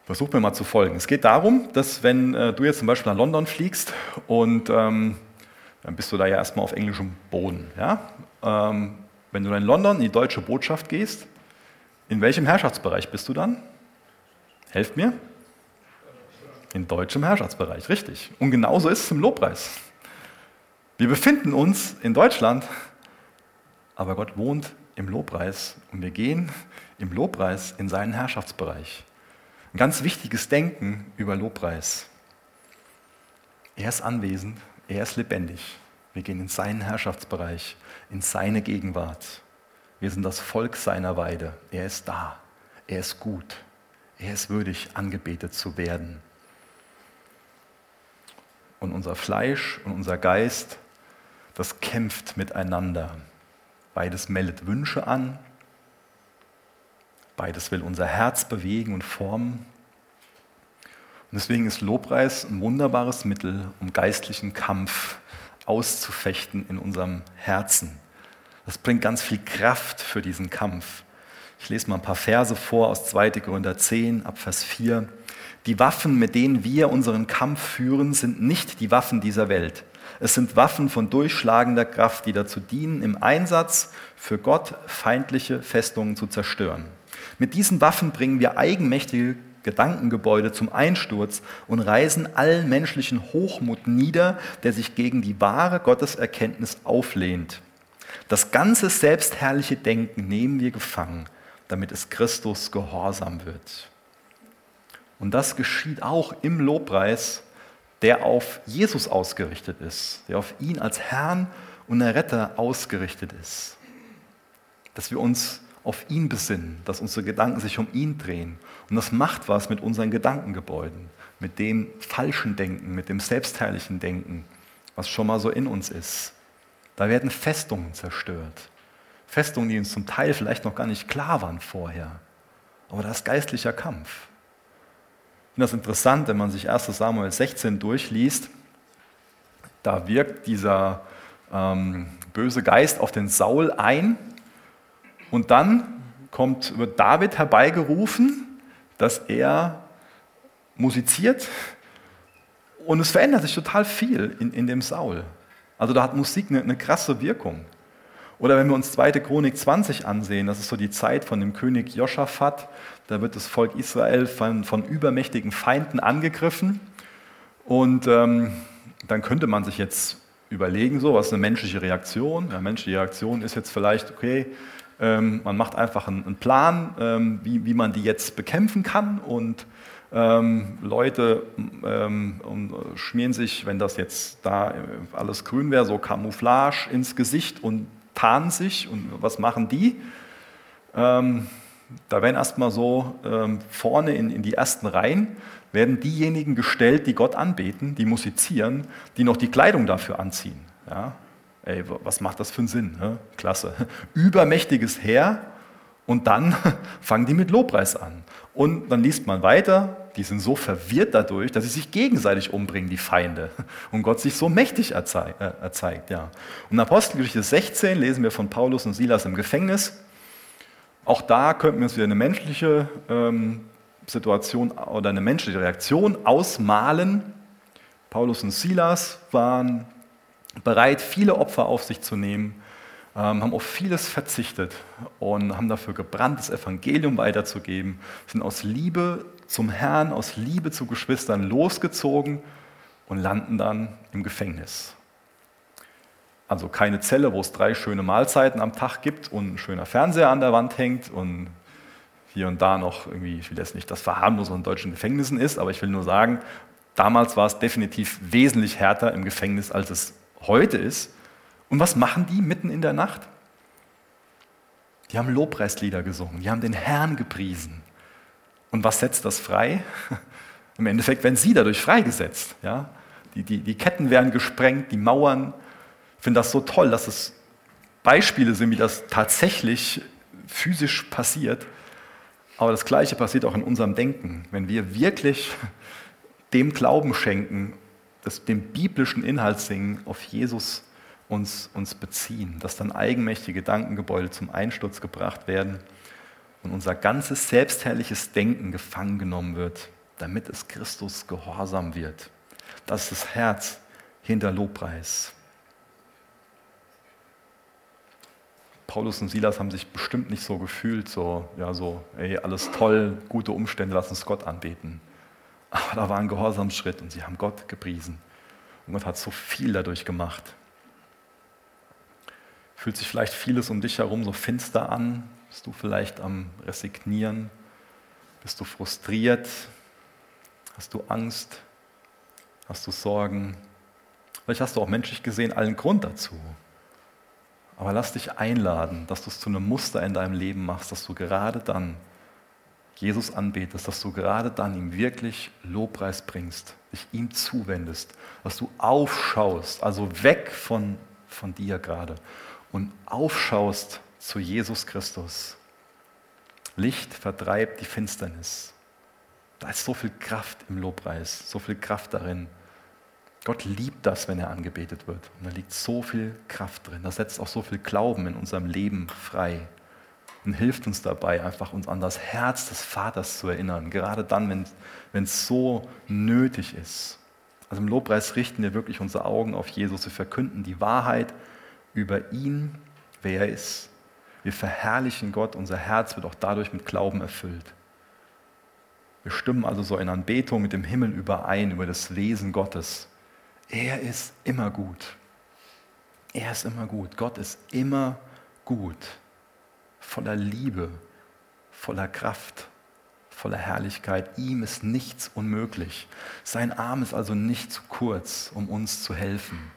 Versuch mir mal zu folgen. Es geht darum, dass wenn äh, du jetzt zum Beispiel nach London fliegst und ähm, dann bist du da ja erstmal auf englischem Boden. Ja? Ähm, wenn du in London in die deutsche Botschaft gehst, in welchem Herrschaftsbereich bist du dann? Helft mir. In deutschem Herrschaftsbereich, richtig. Und genauso ist es im Lobpreis. Wir befinden uns in Deutschland, aber Gott wohnt im Lobpreis und wir gehen im Lobpreis in seinen Herrschaftsbereich. Ein ganz wichtiges Denken über Lobpreis. Er ist anwesend, er ist lebendig. Wir gehen in seinen Herrschaftsbereich, in seine Gegenwart. Wir sind das Volk seiner Weide. Er ist da. Er ist gut. Er ist würdig, angebetet zu werden. Und unser Fleisch und unser Geist, das kämpft miteinander. Beides meldet Wünsche an. Beides will unser Herz bewegen und formen. Und deswegen ist Lobpreis ein wunderbares Mittel, um geistlichen Kampf auszufechten in unserem Herzen. Das bringt ganz viel Kraft für diesen Kampf. Ich lese mal ein paar Verse vor aus 2. Korinther 10 ab Vers 4. Die Waffen, mit denen wir unseren Kampf führen, sind nicht die Waffen dieser Welt. Es sind Waffen von durchschlagender Kraft, die dazu dienen, im Einsatz für Gott feindliche Festungen zu zerstören. Mit diesen Waffen bringen wir eigenmächtige Gedankengebäude zum Einsturz und reißen allen menschlichen Hochmut nieder, der sich gegen die wahre Gotteserkenntnis auflehnt. Das ganze selbstherrliche Denken nehmen wir gefangen, damit es Christus gehorsam wird. Und das geschieht auch im Lobpreis, der auf Jesus ausgerichtet ist, der auf ihn als Herrn und Erretter ausgerichtet ist. Dass wir uns auf ihn besinnen, dass unsere Gedanken sich um ihn drehen. Und das macht was mit unseren Gedankengebäuden, mit dem falschen Denken, mit dem selbstherrlichen Denken, was schon mal so in uns ist. Da werden Festungen zerstört. Festungen, die uns zum Teil vielleicht noch gar nicht klar waren vorher. Aber das ist geistlicher Kampf. Finde das interessant, wenn man sich 1 Samuel 16 durchliest. Da wirkt dieser ähm, böse Geist auf den Saul ein. Und dann kommt, wird David herbeigerufen, dass er musiziert. Und es verändert sich total viel in, in dem Saul. Also da hat Musik eine, eine krasse Wirkung. Oder wenn wir uns 2. Chronik 20 ansehen, das ist so die Zeit von dem König Joschafat, da wird das Volk Israel von, von übermächtigen Feinden angegriffen. Und ähm, dann könnte man sich jetzt überlegen, so, was ist eine menschliche Reaktion? Eine menschliche Reaktion ist jetzt vielleicht, okay, ähm, man macht einfach einen, einen Plan, ähm, wie, wie man die jetzt bekämpfen kann und ähm, Leute ähm, schmieren sich, wenn das jetzt da alles grün wäre, so Camouflage ins Gesicht und tarnen sich. Und was machen die? Da werden erstmal so ähm, vorne in, in die ersten Reihen, werden diejenigen gestellt, die Gott anbeten, die musizieren, die noch die Kleidung dafür anziehen. Ja? Ey, was macht das für einen Sinn? Ne? Klasse. Übermächtiges Heer und dann fangen die mit Lobpreis an. Und dann liest man weiter, die sind so verwirrt dadurch, dass sie sich gegenseitig umbringen, die Feinde. Und Gott sich so mächtig erzeigt. Äh, erzeigt ja. Und Apostelgeschichte 16 lesen wir von Paulus und Silas im Gefängnis. Auch da könnten wir uns wieder eine menschliche ähm, Situation oder eine menschliche Reaktion ausmalen. Paulus und Silas waren bereit, viele Opfer auf sich zu nehmen, ähm, haben auf vieles verzichtet und haben dafür gebrannt, das Evangelium weiterzugeben, sind aus Liebe zum Herrn, aus Liebe zu Geschwistern losgezogen und landen dann im Gefängnis. Also keine Zelle, wo es drei schöne Mahlzeiten am Tag gibt und ein schöner Fernseher an der Wand hängt und hier und da noch irgendwie, ich will jetzt nicht das verharmlosen in deutschen Gefängnissen ist, aber ich will nur sagen, damals war es definitiv wesentlich härter im Gefängnis, als es heute ist. Und was machen die mitten in der Nacht? Die haben Lobpreislieder gesungen, die haben den Herrn gepriesen. Und was setzt das frei? Im Endeffekt werden sie dadurch freigesetzt. Ja? Die, die, die Ketten werden gesprengt, die Mauern. Ich finde das so toll, dass es Beispiele sind, wie das tatsächlich physisch passiert. Aber das Gleiche passiert auch in unserem Denken. Wenn wir wirklich dem Glauben schenken, das, dem biblischen Inhalt singen, auf Jesus uns, uns beziehen, dass dann eigenmächtige Gedankengebäude zum Einsturz gebracht werden und unser ganzes selbstherrliches Denken gefangen genommen wird, damit es Christus gehorsam wird. Das ist das Herz hinter Lobpreis. Paulus und Silas haben sich bestimmt nicht so gefühlt, so, ja, so, ey, alles toll, gute Umstände, lass uns Gott anbeten. Aber da war ein Gehorsamsschritt und sie haben Gott gepriesen. Und Gott hat so viel dadurch gemacht. Fühlt sich vielleicht vieles um dich herum so finster an? Bist du vielleicht am Resignieren? Bist du frustriert? Hast du Angst? Hast du Sorgen? Vielleicht hast du auch menschlich gesehen allen Grund dazu. Aber lass dich einladen, dass du es zu einem Muster in deinem Leben machst, dass du gerade dann Jesus anbetest, dass du gerade dann ihm wirklich Lobpreis bringst, dich ihm zuwendest, dass du aufschaust, also weg von, von dir gerade und aufschaust zu Jesus Christus. Licht vertreibt die Finsternis. Da ist so viel Kraft im Lobpreis, so viel Kraft darin. Gott liebt das, wenn er angebetet wird. Und da liegt so viel Kraft drin. Da setzt auch so viel Glauben in unserem Leben frei und hilft uns dabei, einfach uns an das Herz des Vaters zu erinnern. Gerade dann, wenn es so nötig ist. Also im Lobpreis richten wir wirklich unsere Augen auf Jesus. Wir verkünden die Wahrheit über ihn, wer er ist. Wir verherrlichen Gott. Unser Herz wird auch dadurch mit Glauben erfüllt. Wir stimmen also so in Anbetung mit dem Himmel überein, über das Wesen Gottes. Er ist immer gut. Er ist immer gut. Gott ist immer gut. Voller Liebe, voller Kraft, voller Herrlichkeit. Ihm ist nichts unmöglich. Sein Arm ist also nicht zu kurz, um uns zu helfen.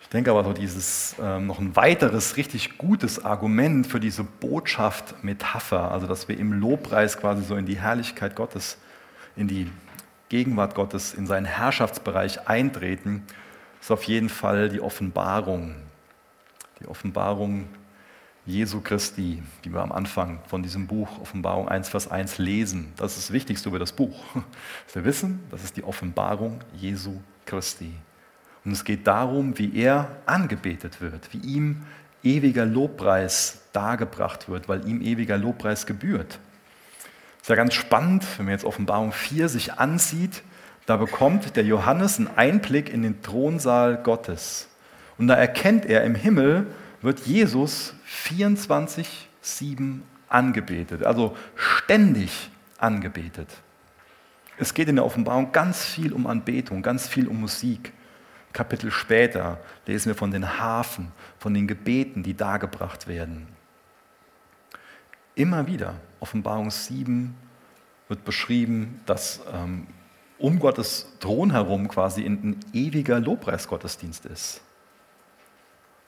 Ich denke aber so dieses ähm, noch ein weiteres richtig gutes Argument für diese Botschaft Metapher, also dass wir im Lobpreis quasi so in die Herrlichkeit Gottes in die Gegenwart Gottes, in seinen Herrschaftsbereich eintreten, ist auf jeden Fall die Offenbarung. Die Offenbarung Jesu Christi, die wir am Anfang von diesem Buch Offenbarung 1, Vers 1 lesen. Das ist das Wichtigste über das Buch. Wir wissen, das ist die Offenbarung Jesu Christi. Und es geht darum, wie er angebetet wird, wie ihm ewiger Lobpreis dargebracht wird, weil ihm ewiger Lobpreis gebührt. Ist ja ganz spannend, wenn man jetzt Offenbarung 4 sich ansieht, da bekommt der Johannes einen Einblick in den Thronsaal Gottes. Und da erkennt er, im Himmel wird Jesus 24-7 angebetet, also ständig angebetet. Es geht in der Offenbarung ganz viel um Anbetung, ganz viel um Musik. Kapitel später lesen wir von den Hafen, von den Gebeten, die dargebracht werden. Immer wieder, Offenbarung 7 wird beschrieben, dass ähm, um Gottes Thron herum quasi ein, ewiger Lobpreisgottesdienst ist.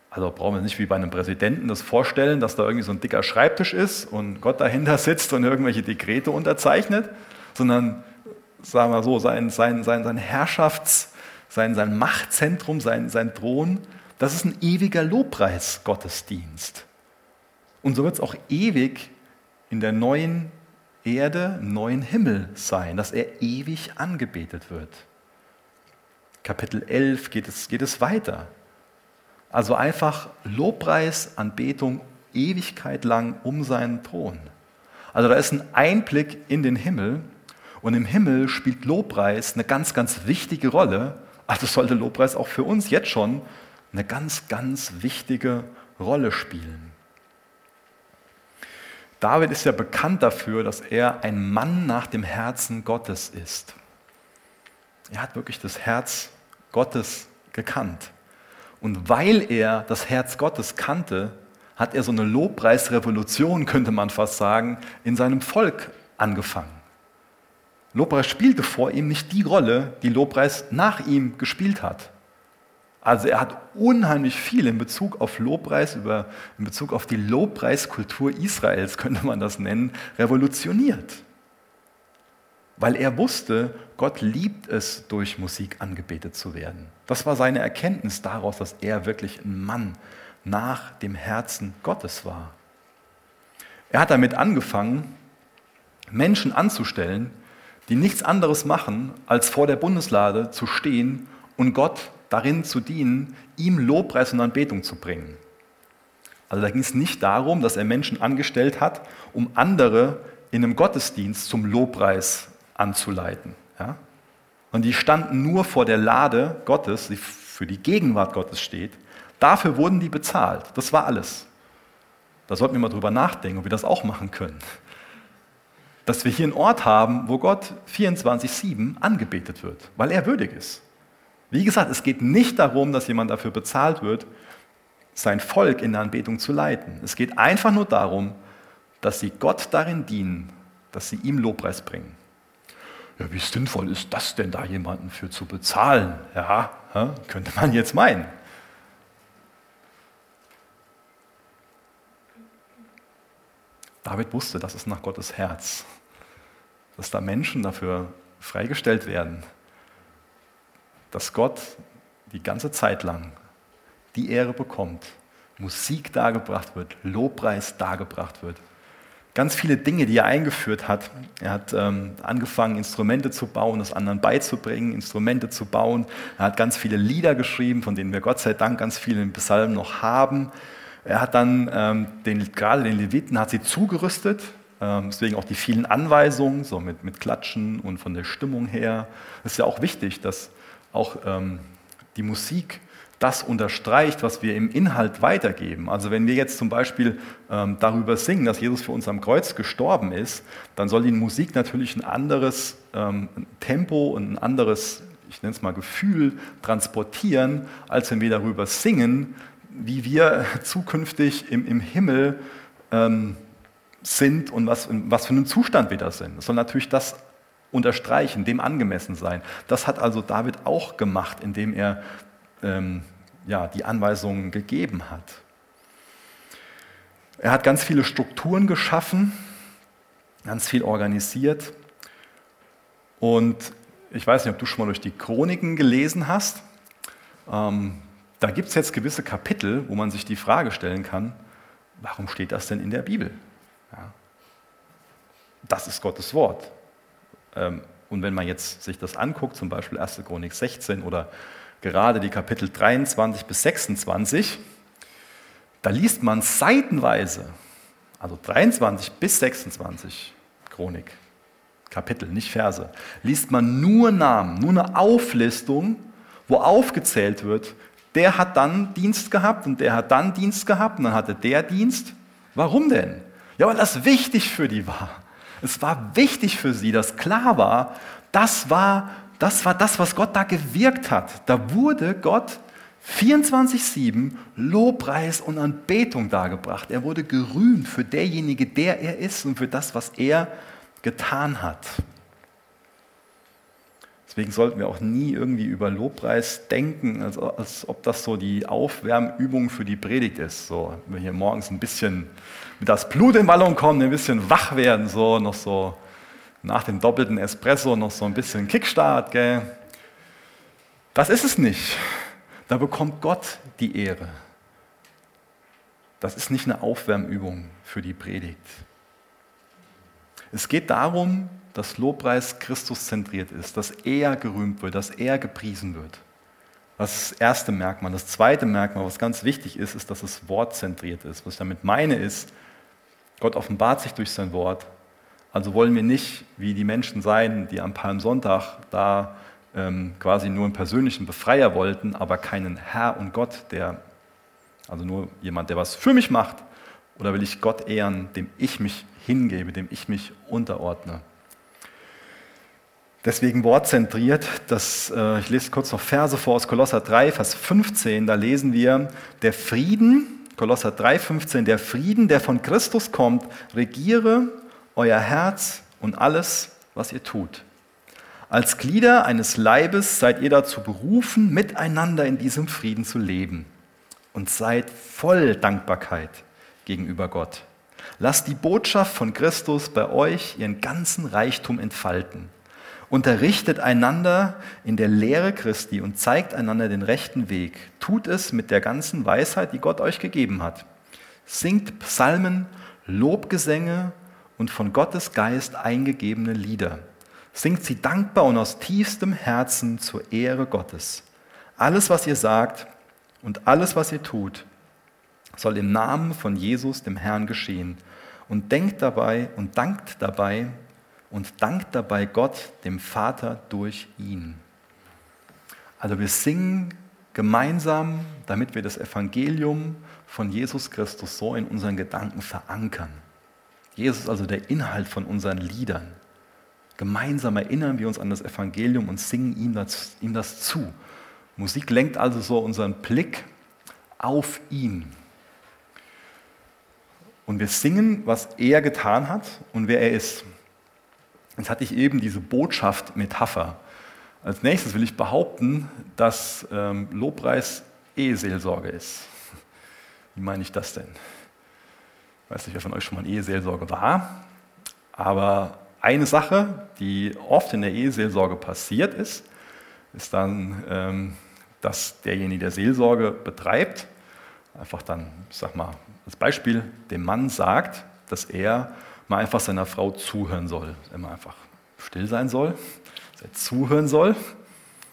Also brauchen wir nicht wie bei einem Präsidenten das vorstellen, dass da irgendwie so ein dicker Schreibtisch ist und Gott dahinter sitzt und irgendwelche Dekrete unterzeichnet, sondern, sagen wir so, sein, sein, sein, sein Herrschafts-, sein, sein Machtzentrum, sein, sein Thron, das ist ein ewiger Lobpreis-Gottesdienst. Und so wird es auch ewig in der neuen Erde, neuen Himmel sein, dass er ewig angebetet wird. Kapitel 11 geht es, geht es weiter. Also einfach Lobpreis, Anbetung Ewigkeit lang um seinen Thron. Also da ist ein Einblick in den Himmel und im Himmel spielt Lobpreis eine ganz, ganz wichtige Rolle. Also sollte Lobpreis auch für uns jetzt schon eine ganz, ganz wichtige Rolle spielen. David ist ja bekannt dafür, dass er ein Mann nach dem Herzen Gottes ist. Er hat wirklich das Herz Gottes gekannt. Und weil er das Herz Gottes kannte, hat er so eine Lobpreisrevolution, könnte man fast sagen, in seinem Volk angefangen. Lobpreis spielte vor ihm nicht die Rolle, die Lobpreis nach ihm gespielt hat. Also er hat unheimlich viel in Bezug auf Lobpreis, über, in Bezug auf die Lobpreiskultur Israels, könnte man das nennen, revolutioniert. Weil er wusste, Gott liebt es, durch Musik angebetet zu werden. Das war seine Erkenntnis daraus, dass er wirklich ein Mann nach dem Herzen Gottes war. Er hat damit angefangen, Menschen anzustellen, die nichts anderes machen, als vor der Bundeslade zu stehen und Gott darin zu dienen, ihm Lobpreis und Anbetung zu bringen. Also da ging es nicht darum, dass er Menschen angestellt hat, um andere in einem Gottesdienst zum Lobpreis anzuleiten. Ja? Und die standen nur vor der Lade Gottes, die für die Gegenwart Gottes steht. Dafür wurden die bezahlt. Das war alles. Da sollten wir mal drüber nachdenken, ob wir das auch machen können. Dass wir hier einen Ort haben, wo Gott 24-7 angebetet wird, weil er würdig ist. Wie gesagt, es geht nicht darum, dass jemand dafür bezahlt wird, sein Volk in der Anbetung zu leiten. Es geht einfach nur darum, dass sie Gott darin dienen, dass sie ihm Lobpreis bringen. Ja, wie sinnvoll ist das denn, da jemanden für zu bezahlen? Ja, könnte man jetzt meinen. David wusste, das ist nach Gottes Herz, dass da Menschen dafür freigestellt werden, dass Gott die ganze Zeit lang die Ehre bekommt, Musik dargebracht wird, Lobpreis dargebracht wird. Ganz viele Dinge, die er eingeführt hat. Er hat ähm, angefangen, Instrumente zu bauen, das anderen beizubringen, Instrumente zu bauen. Er hat ganz viele Lieder geschrieben, von denen wir Gott sei Dank ganz viele im Psalm noch haben. Er hat dann ähm, den, gerade den Leviten hat sie zugerüstet, ähm, deswegen auch die vielen Anweisungen, so mit, mit Klatschen und von der Stimmung her. Es ist ja auch wichtig, dass auch ähm, die Musik das unterstreicht, was wir im Inhalt weitergeben. Also wenn wir jetzt zum Beispiel ähm, darüber singen, dass Jesus für uns am Kreuz gestorben ist, dann soll die Musik natürlich ein anderes ähm, Tempo und ein anderes, ich nenne es mal Gefühl, transportieren, als wenn wir darüber singen, wie wir zukünftig im, im Himmel ähm, sind und was, was für einen Zustand wir da sind. Es soll natürlich das unterstreichen, dem angemessen sein. Das hat also David auch gemacht, indem er ähm, ja, die Anweisungen gegeben hat. Er hat ganz viele Strukturen geschaffen, ganz viel organisiert. Und ich weiß nicht, ob du schon mal durch die Chroniken gelesen hast. Ähm, da gibt es jetzt gewisse Kapitel, wo man sich die Frage stellen kann, warum steht das denn in der Bibel? Ja. Das ist Gottes Wort. Ähm, und wenn man jetzt sich das anguckt, zum Beispiel 1. Chronik 16 oder gerade die Kapitel 23 bis 26, da liest man seitenweise, also 23 bis 26 Chronik, Kapitel, nicht Verse, liest man nur Namen, nur eine Auflistung, wo aufgezählt wird, der hat dann Dienst gehabt und der hat dann Dienst gehabt und dann hatte der Dienst. Warum denn? Ja, weil das wichtig für die war. Es war wichtig für sie, dass klar war, das war das, war das was Gott da gewirkt hat. Da wurde Gott 24-7 Lobpreis und Anbetung dargebracht. Er wurde gerühmt für derjenige, der er ist und für das, was er getan hat. Deswegen sollten wir auch nie irgendwie über Lobpreis denken, als, als ob das so die Aufwärmübung für die Predigt ist. So, wenn wir hier morgens ein bisschen das Blut in Wallung kommen, ein bisschen wach werden, so noch so nach dem doppelten Espresso noch so ein bisschen Kickstart. Gell? Das ist es nicht. Da bekommt Gott die Ehre. Das ist nicht eine Aufwärmübung für die Predigt. Es geht darum, dass Lobpreis Christus zentriert ist, dass er gerühmt wird, dass er gepriesen wird. Das ist das erste Merkmal. Das zweite Merkmal, was ganz wichtig ist, ist, dass es wortzentriert ist. Was ich damit meine, ist, Gott offenbart sich durch sein Wort. Also wollen wir nicht wie die Menschen sein, die am Palmsonntag da ähm, quasi nur einen persönlichen Befreier wollten, aber keinen Herr und Gott, der, also nur jemand, der was für mich macht. Oder will ich Gott ehren, dem ich mich hingebe, dem ich mich unterordne? Deswegen wortzentriert, das, äh, ich lese kurz noch Verse vor aus Kolosser 3, Vers 15, da lesen wir, der Frieden, Kolosser 3, 15, der Frieden, der von Christus kommt, regiere euer Herz und alles, was ihr tut. Als Glieder eines Leibes seid ihr dazu berufen, miteinander in diesem Frieden zu leben und seid voll Dankbarkeit gegenüber Gott. Lasst die Botschaft von Christus bei euch ihren ganzen Reichtum entfalten Unterrichtet einander in der Lehre Christi und zeigt einander den rechten Weg. Tut es mit der ganzen Weisheit, die Gott euch gegeben hat. Singt Psalmen, Lobgesänge und von Gottes Geist eingegebene Lieder. Singt sie dankbar und aus tiefstem Herzen zur Ehre Gottes. Alles, was ihr sagt und alles, was ihr tut, soll im Namen von Jesus, dem Herrn, geschehen. Und denkt dabei und dankt dabei und dankt dabei Gott, dem Vater, durch ihn. Also wir singen gemeinsam, damit wir das Evangelium von Jesus Christus so in unseren Gedanken verankern. Jesus ist also der Inhalt von unseren Liedern. Gemeinsam erinnern wir uns an das Evangelium und singen ihm das, ihm das zu. Musik lenkt also so unseren Blick auf ihn. Und wir singen, was er getan hat und wer er ist. Jetzt hatte ich eben diese Botschaft-Metapher. Als nächstes will ich behaupten, dass ähm, Lobpreis Eheseelsorge ist. Wie meine ich das denn? Ich weiß nicht, wer von euch schon mal in Eheseelsorge war, aber eine Sache, die oft in der Eheseelsorge passiert ist, ist dann, ähm, dass derjenige, der Seelsorge betreibt, einfach dann, ich sag mal, als Beispiel, dem Mann sagt, dass er mal einfach seiner Frau zuhören soll. Immer einfach still sein soll, dass er zuhören soll,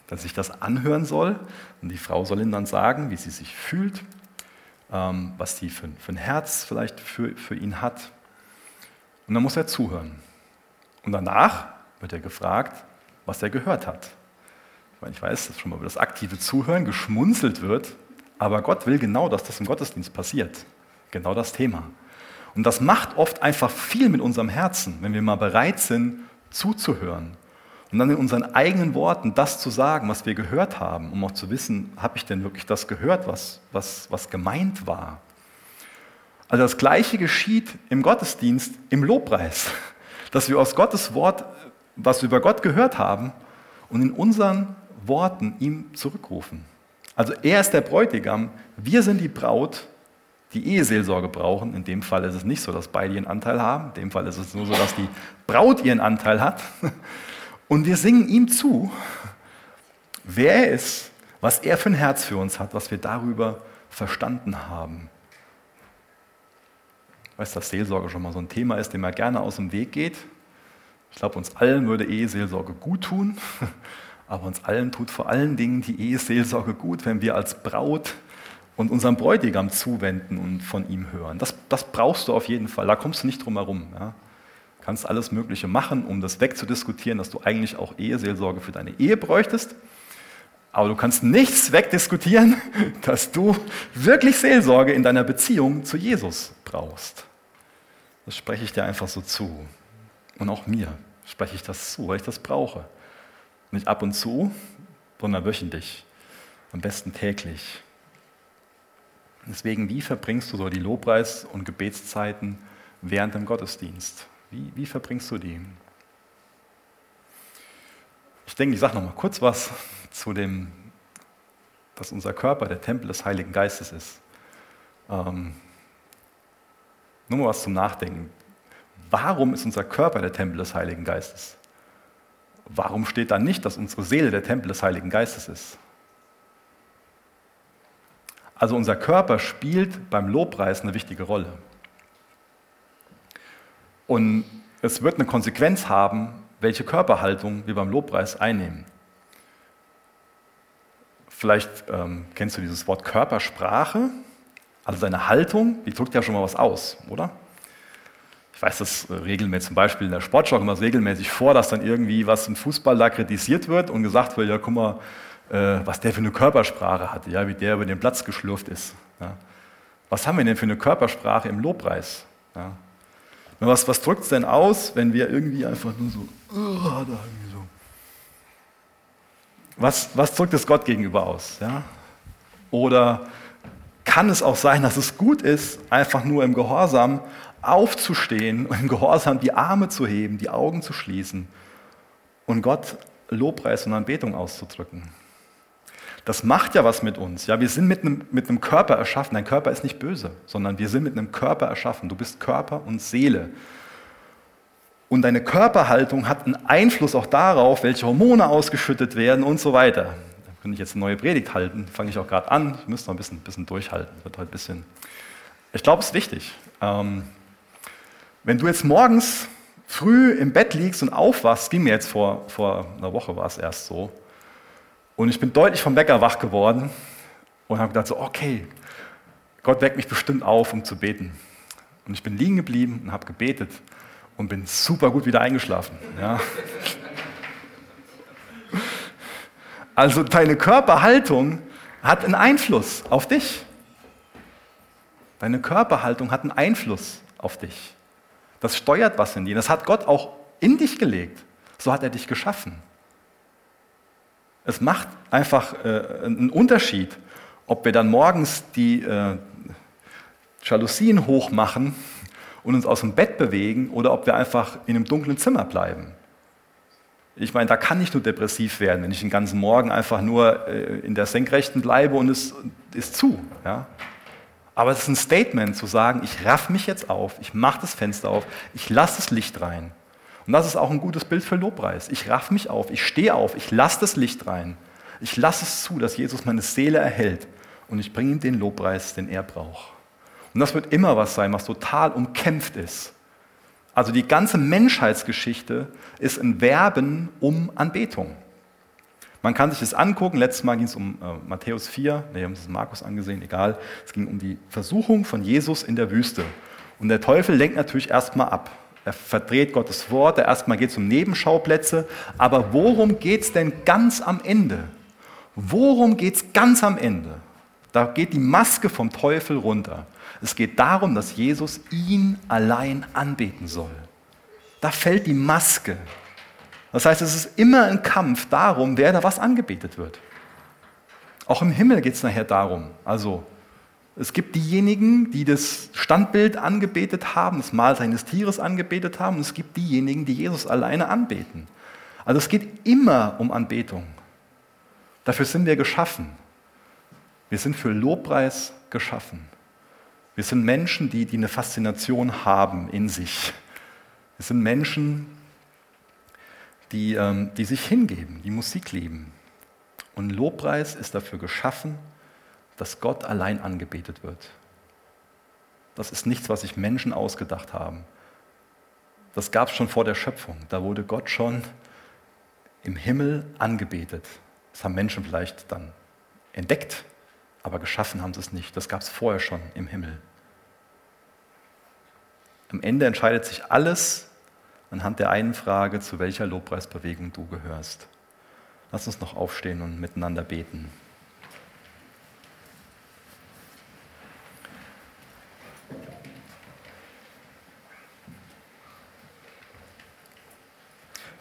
dass sich das anhören soll. Und die Frau soll ihm dann sagen, wie sie sich fühlt, ähm, was sie für, für ein Herz vielleicht für, für ihn hat. Und dann muss er zuhören. Und danach wird er gefragt, was er gehört hat. Ich, meine, ich weiß, dass schon mal über das aktive Zuhören geschmunzelt wird, aber Gott will genau, dass das im Gottesdienst passiert. Genau das Thema. Und das macht oft einfach viel mit unserem Herzen, wenn wir mal bereit sind, zuzuhören. Und dann in unseren eigenen Worten das zu sagen, was wir gehört haben, um auch zu wissen, habe ich denn wirklich das gehört, was, was, was gemeint war. Also das Gleiche geschieht im Gottesdienst, im Lobpreis, dass wir aus Gottes Wort, was wir über Gott gehört haben, und in unseren Worten ihm zurückrufen. Also er ist der Bräutigam, wir sind die Braut die Eheseelsorge brauchen. In dem Fall ist es nicht so, dass beide ihren Anteil haben. In dem Fall ist es nur so, dass die Braut ihren Anteil hat. Und wir singen ihm zu, wer er ist, was er für ein Herz für uns hat, was wir darüber verstanden haben. Ich weiß, dass Seelsorge schon mal so ein Thema ist, dem er gerne aus dem Weg geht. Ich glaube, uns allen würde Eheseelsorge gut tun, aber uns allen tut vor allen Dingen die Eheseelsorge gut, wenn wir als Braut und unserem Bräutigam zuwenden und von ihm hören. Das, das brauchst du auf jeden Fall, da kommst du nicht drum herum. Ja. Du kannst alles Mögliche machen, um das wegzudiskutieren, dass du eigentlich auch Eheseelsorge für deine Ehe bräuchtest. Aber du kannst nichts wegdiskutieren, dass du wirklich Seelsorge in deiner Beziehung zu Jesus brauchst. Das spreche ich dir einfach so zu. Und auch mir spreche ich das zu, weil ich das brauche. Nicht ab und zu, sondern wöchentlich. Am besten täglich. Deswegen, wie verbringst du so die Lobpreis- und Gebetszeiten während dem Gottesdienst? Wie, wie verbringst du die? Ich denke, ich sage noch mal kurz was zu dem, dass unser Körper der Tempel des Heiligen Geistes ist. Ähm, nur mal was zum Nachdenken. Warum ist unser Körper der Tempel des Heiligen Geistes? Warum steht da nicht, dass unsere Seele der Tempel des Heiligen Geistes ist? Also unser Körper spielt beim Lobpreis eine wichtige Rolle. Und es wird eine Konsequenz haben, welche Körperhaltung wir beim Lobpreis einnehmen. Vielleicht ähm, kennst du dieses Wort Körpersprache, also seine Haltung, die drückt ja schon mal was aus, oder? Ich weiß das regelmäßig, zum Beispiel in der Sportschau immer regelmäßig vor, dass dann irgendwie was im Fußball da kritisiert wird und gesagt wird, ja guck mal, äh, was der für eine Körpersprache hatte, ja, wie der über den Platz geschlurft ist. Ja. Was haben wir denn für eine Körpersprache im Lobpreis? Ja. Was, was drückt es denn aus, wenn wir irgendwie einfach nur so, oh, da so. Was, was drückt es Gott gegenüber aus? Ja? Oder kann es auch sein, dass es gut ist, einfach nur im Gehorsam aufzustehen und im Gehorsam die Arme zu heben, die Augen zu schließen und Gott Lobpreis und Anbetung auszudrücken? Das macht ja was mit uns. Ja, wir sind mit einem, mit einem Körper erschaffen. Dein Körper ist nicht böse, sondern wir sind mit einem Körper erschaffen. Du bist Körper und Seele. Und deine Körperhaltung hat einen Einfluss auch darauf, welche Hormone ausgeschüttet werden und so weiter. Da könnte ich jetzt eine neue Predigt halten, fange ich auch gerade an. Ich müsste noch ein bisschen, bisschen durchhalten. Wird heute ein bisschen. Ich glaube, es ist wichtig. Ähm, wenn du jetzt morgens früh im Bett liegst und aufwachst, ging mir jetzt vor, vor einer Woche war es erst so, und ich bin deutlich vom Wecker wach geworden und habe gedacht, so, okay, Gott weckt mich bestimmt auf, um zu beten. Und ich bin liegen geblieben und habe gebetet und bin super gut wieder eingeschlafen. Ja. Also deine Körperhaltung hat einen Einfluss auf dich. Deine Körperhaltung hat einen Einfluss auf dich. Das steuert was in dir. Das hat Gott auch in dich gelegt. So hat er dich geschaffen. Es macht einfach äh, einen Unterschied, ob wir dann morgens die äh, Jalousien hochmachen und uns aus dem Bett bewegen oder ob wir einfach in einem dunklen Zimmer bleiben. Ich meine, da kann ich nur depressiv werden, wenn ich den ganzen Morgen einfach nur äh, in der Senkrechten bleibe und es ist zu. Ja? Aber es ist ein Statement zu sagen, ich raff mich jetzt auf, ich mache das Fenster auf, ich lasse das Licht rein. Und das ist auch ein gutes Bild für Lobpreis. Ich raff mich auf, ich stehe auf, ich lasse das Licht rein. Ich lasse es zu, dass Jesus meine Seele erhält und ich bringe ihm den Lobpreis, den er braucht. Und das wird immer was sein, was total umkämpft ist. Also die ganze Menschheitsgeschichte ist ein Werben um Anbetung. Man kann sich das angucken. Letztes Mal ging es um äh, Matthäus 4, ne, wir haben es Markus angesehen, egal. Es ging um die Versuchung von Jesus in der Wüste. Und der Teufel lenkt natürlich erstmal ab. Er verdreht Gottes Wort, erstmal geht es um Nebenschauplätze. Aber worum geht es denn ganz am Ende? Worum geht es ganz am Ende? Da geht die Maske vom Teufel runter. Es geht darum, dass Jesus ihn allein anbeten soll. Da fällt die Maske. Das heißt, es ist immer ein Kampf darum, wer da was angebetet wird. Auch im Himmel geht es nachher darum. Also es gibt diejenigen, die das Standbild angebetet haben, das Mahl seines Tieres angebetet haben, und es gibt diejenigen, die Jesus alleine anbeten. Also es geht immer um Anbetung. Dafür sind wir geschaffen. Wir sind für Lobpreis geschaffen. Wir sind Menschen, die, die eine Faszination haben in sich. Wir sind Menschen, die, ähm, die sich hingeben, die Musik lieben. Und Lobpreis ist dafür geschaffen, dass Gott allein angebetet wird. Das ist nichts, was sich Menschen ausgedacht haben. Das gab es schon vor der Schöpfung. Da wurde Gott schon im Himmel angebetet. Das haben Menschen vielleicht dann entdeckt, aber geschaffen haben sie es nicht. Das gab es vorher schon im Himmel. Am Ende entscheidet sich alles anhand der einen Frage, zu welcher Lobpreisbewegung du gehörst. Lass uns noch aufstehen und miteinander beten.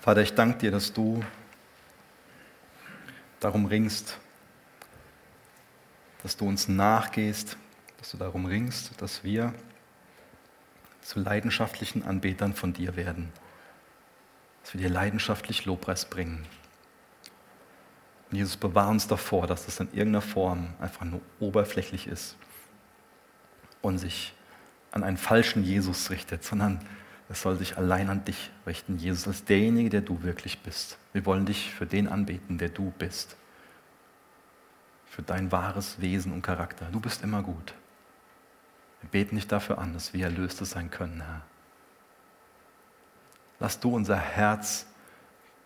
Vater, ich danke dir, dass du darum ringst, dass du uns nachgehst, dass du darum ringst, dass wir zu leidenschaftlichen Anbetern von dir werden, dass wir dir leidenschaftlich Lobpreis bringen. Und Jesus, bewahr uns davor, dass das in irgendeiner Form einfach nur oberflächlich ist und sich an einen falschen Jesus richtet, sondern es soll sich allein an dich richten, Jesus, als derjenige, der du wirklich bist. Wir wollen dich für den anbeten, der du bist. Für dein wahres Wesen und Charakter. Du bist immer gut. Wir beten dich dafür an, dass wir Erlöste sein können, Herr. Lass du unser Herz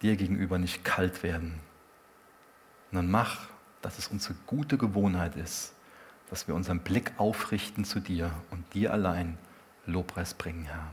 dir gegenüber nicht kalt werden, sondern mach, dass es unsere gute Gewohnheit ist, dass wir unseren Blick aufrichten zu dir und dir allein Lobpreis bringen, Herr.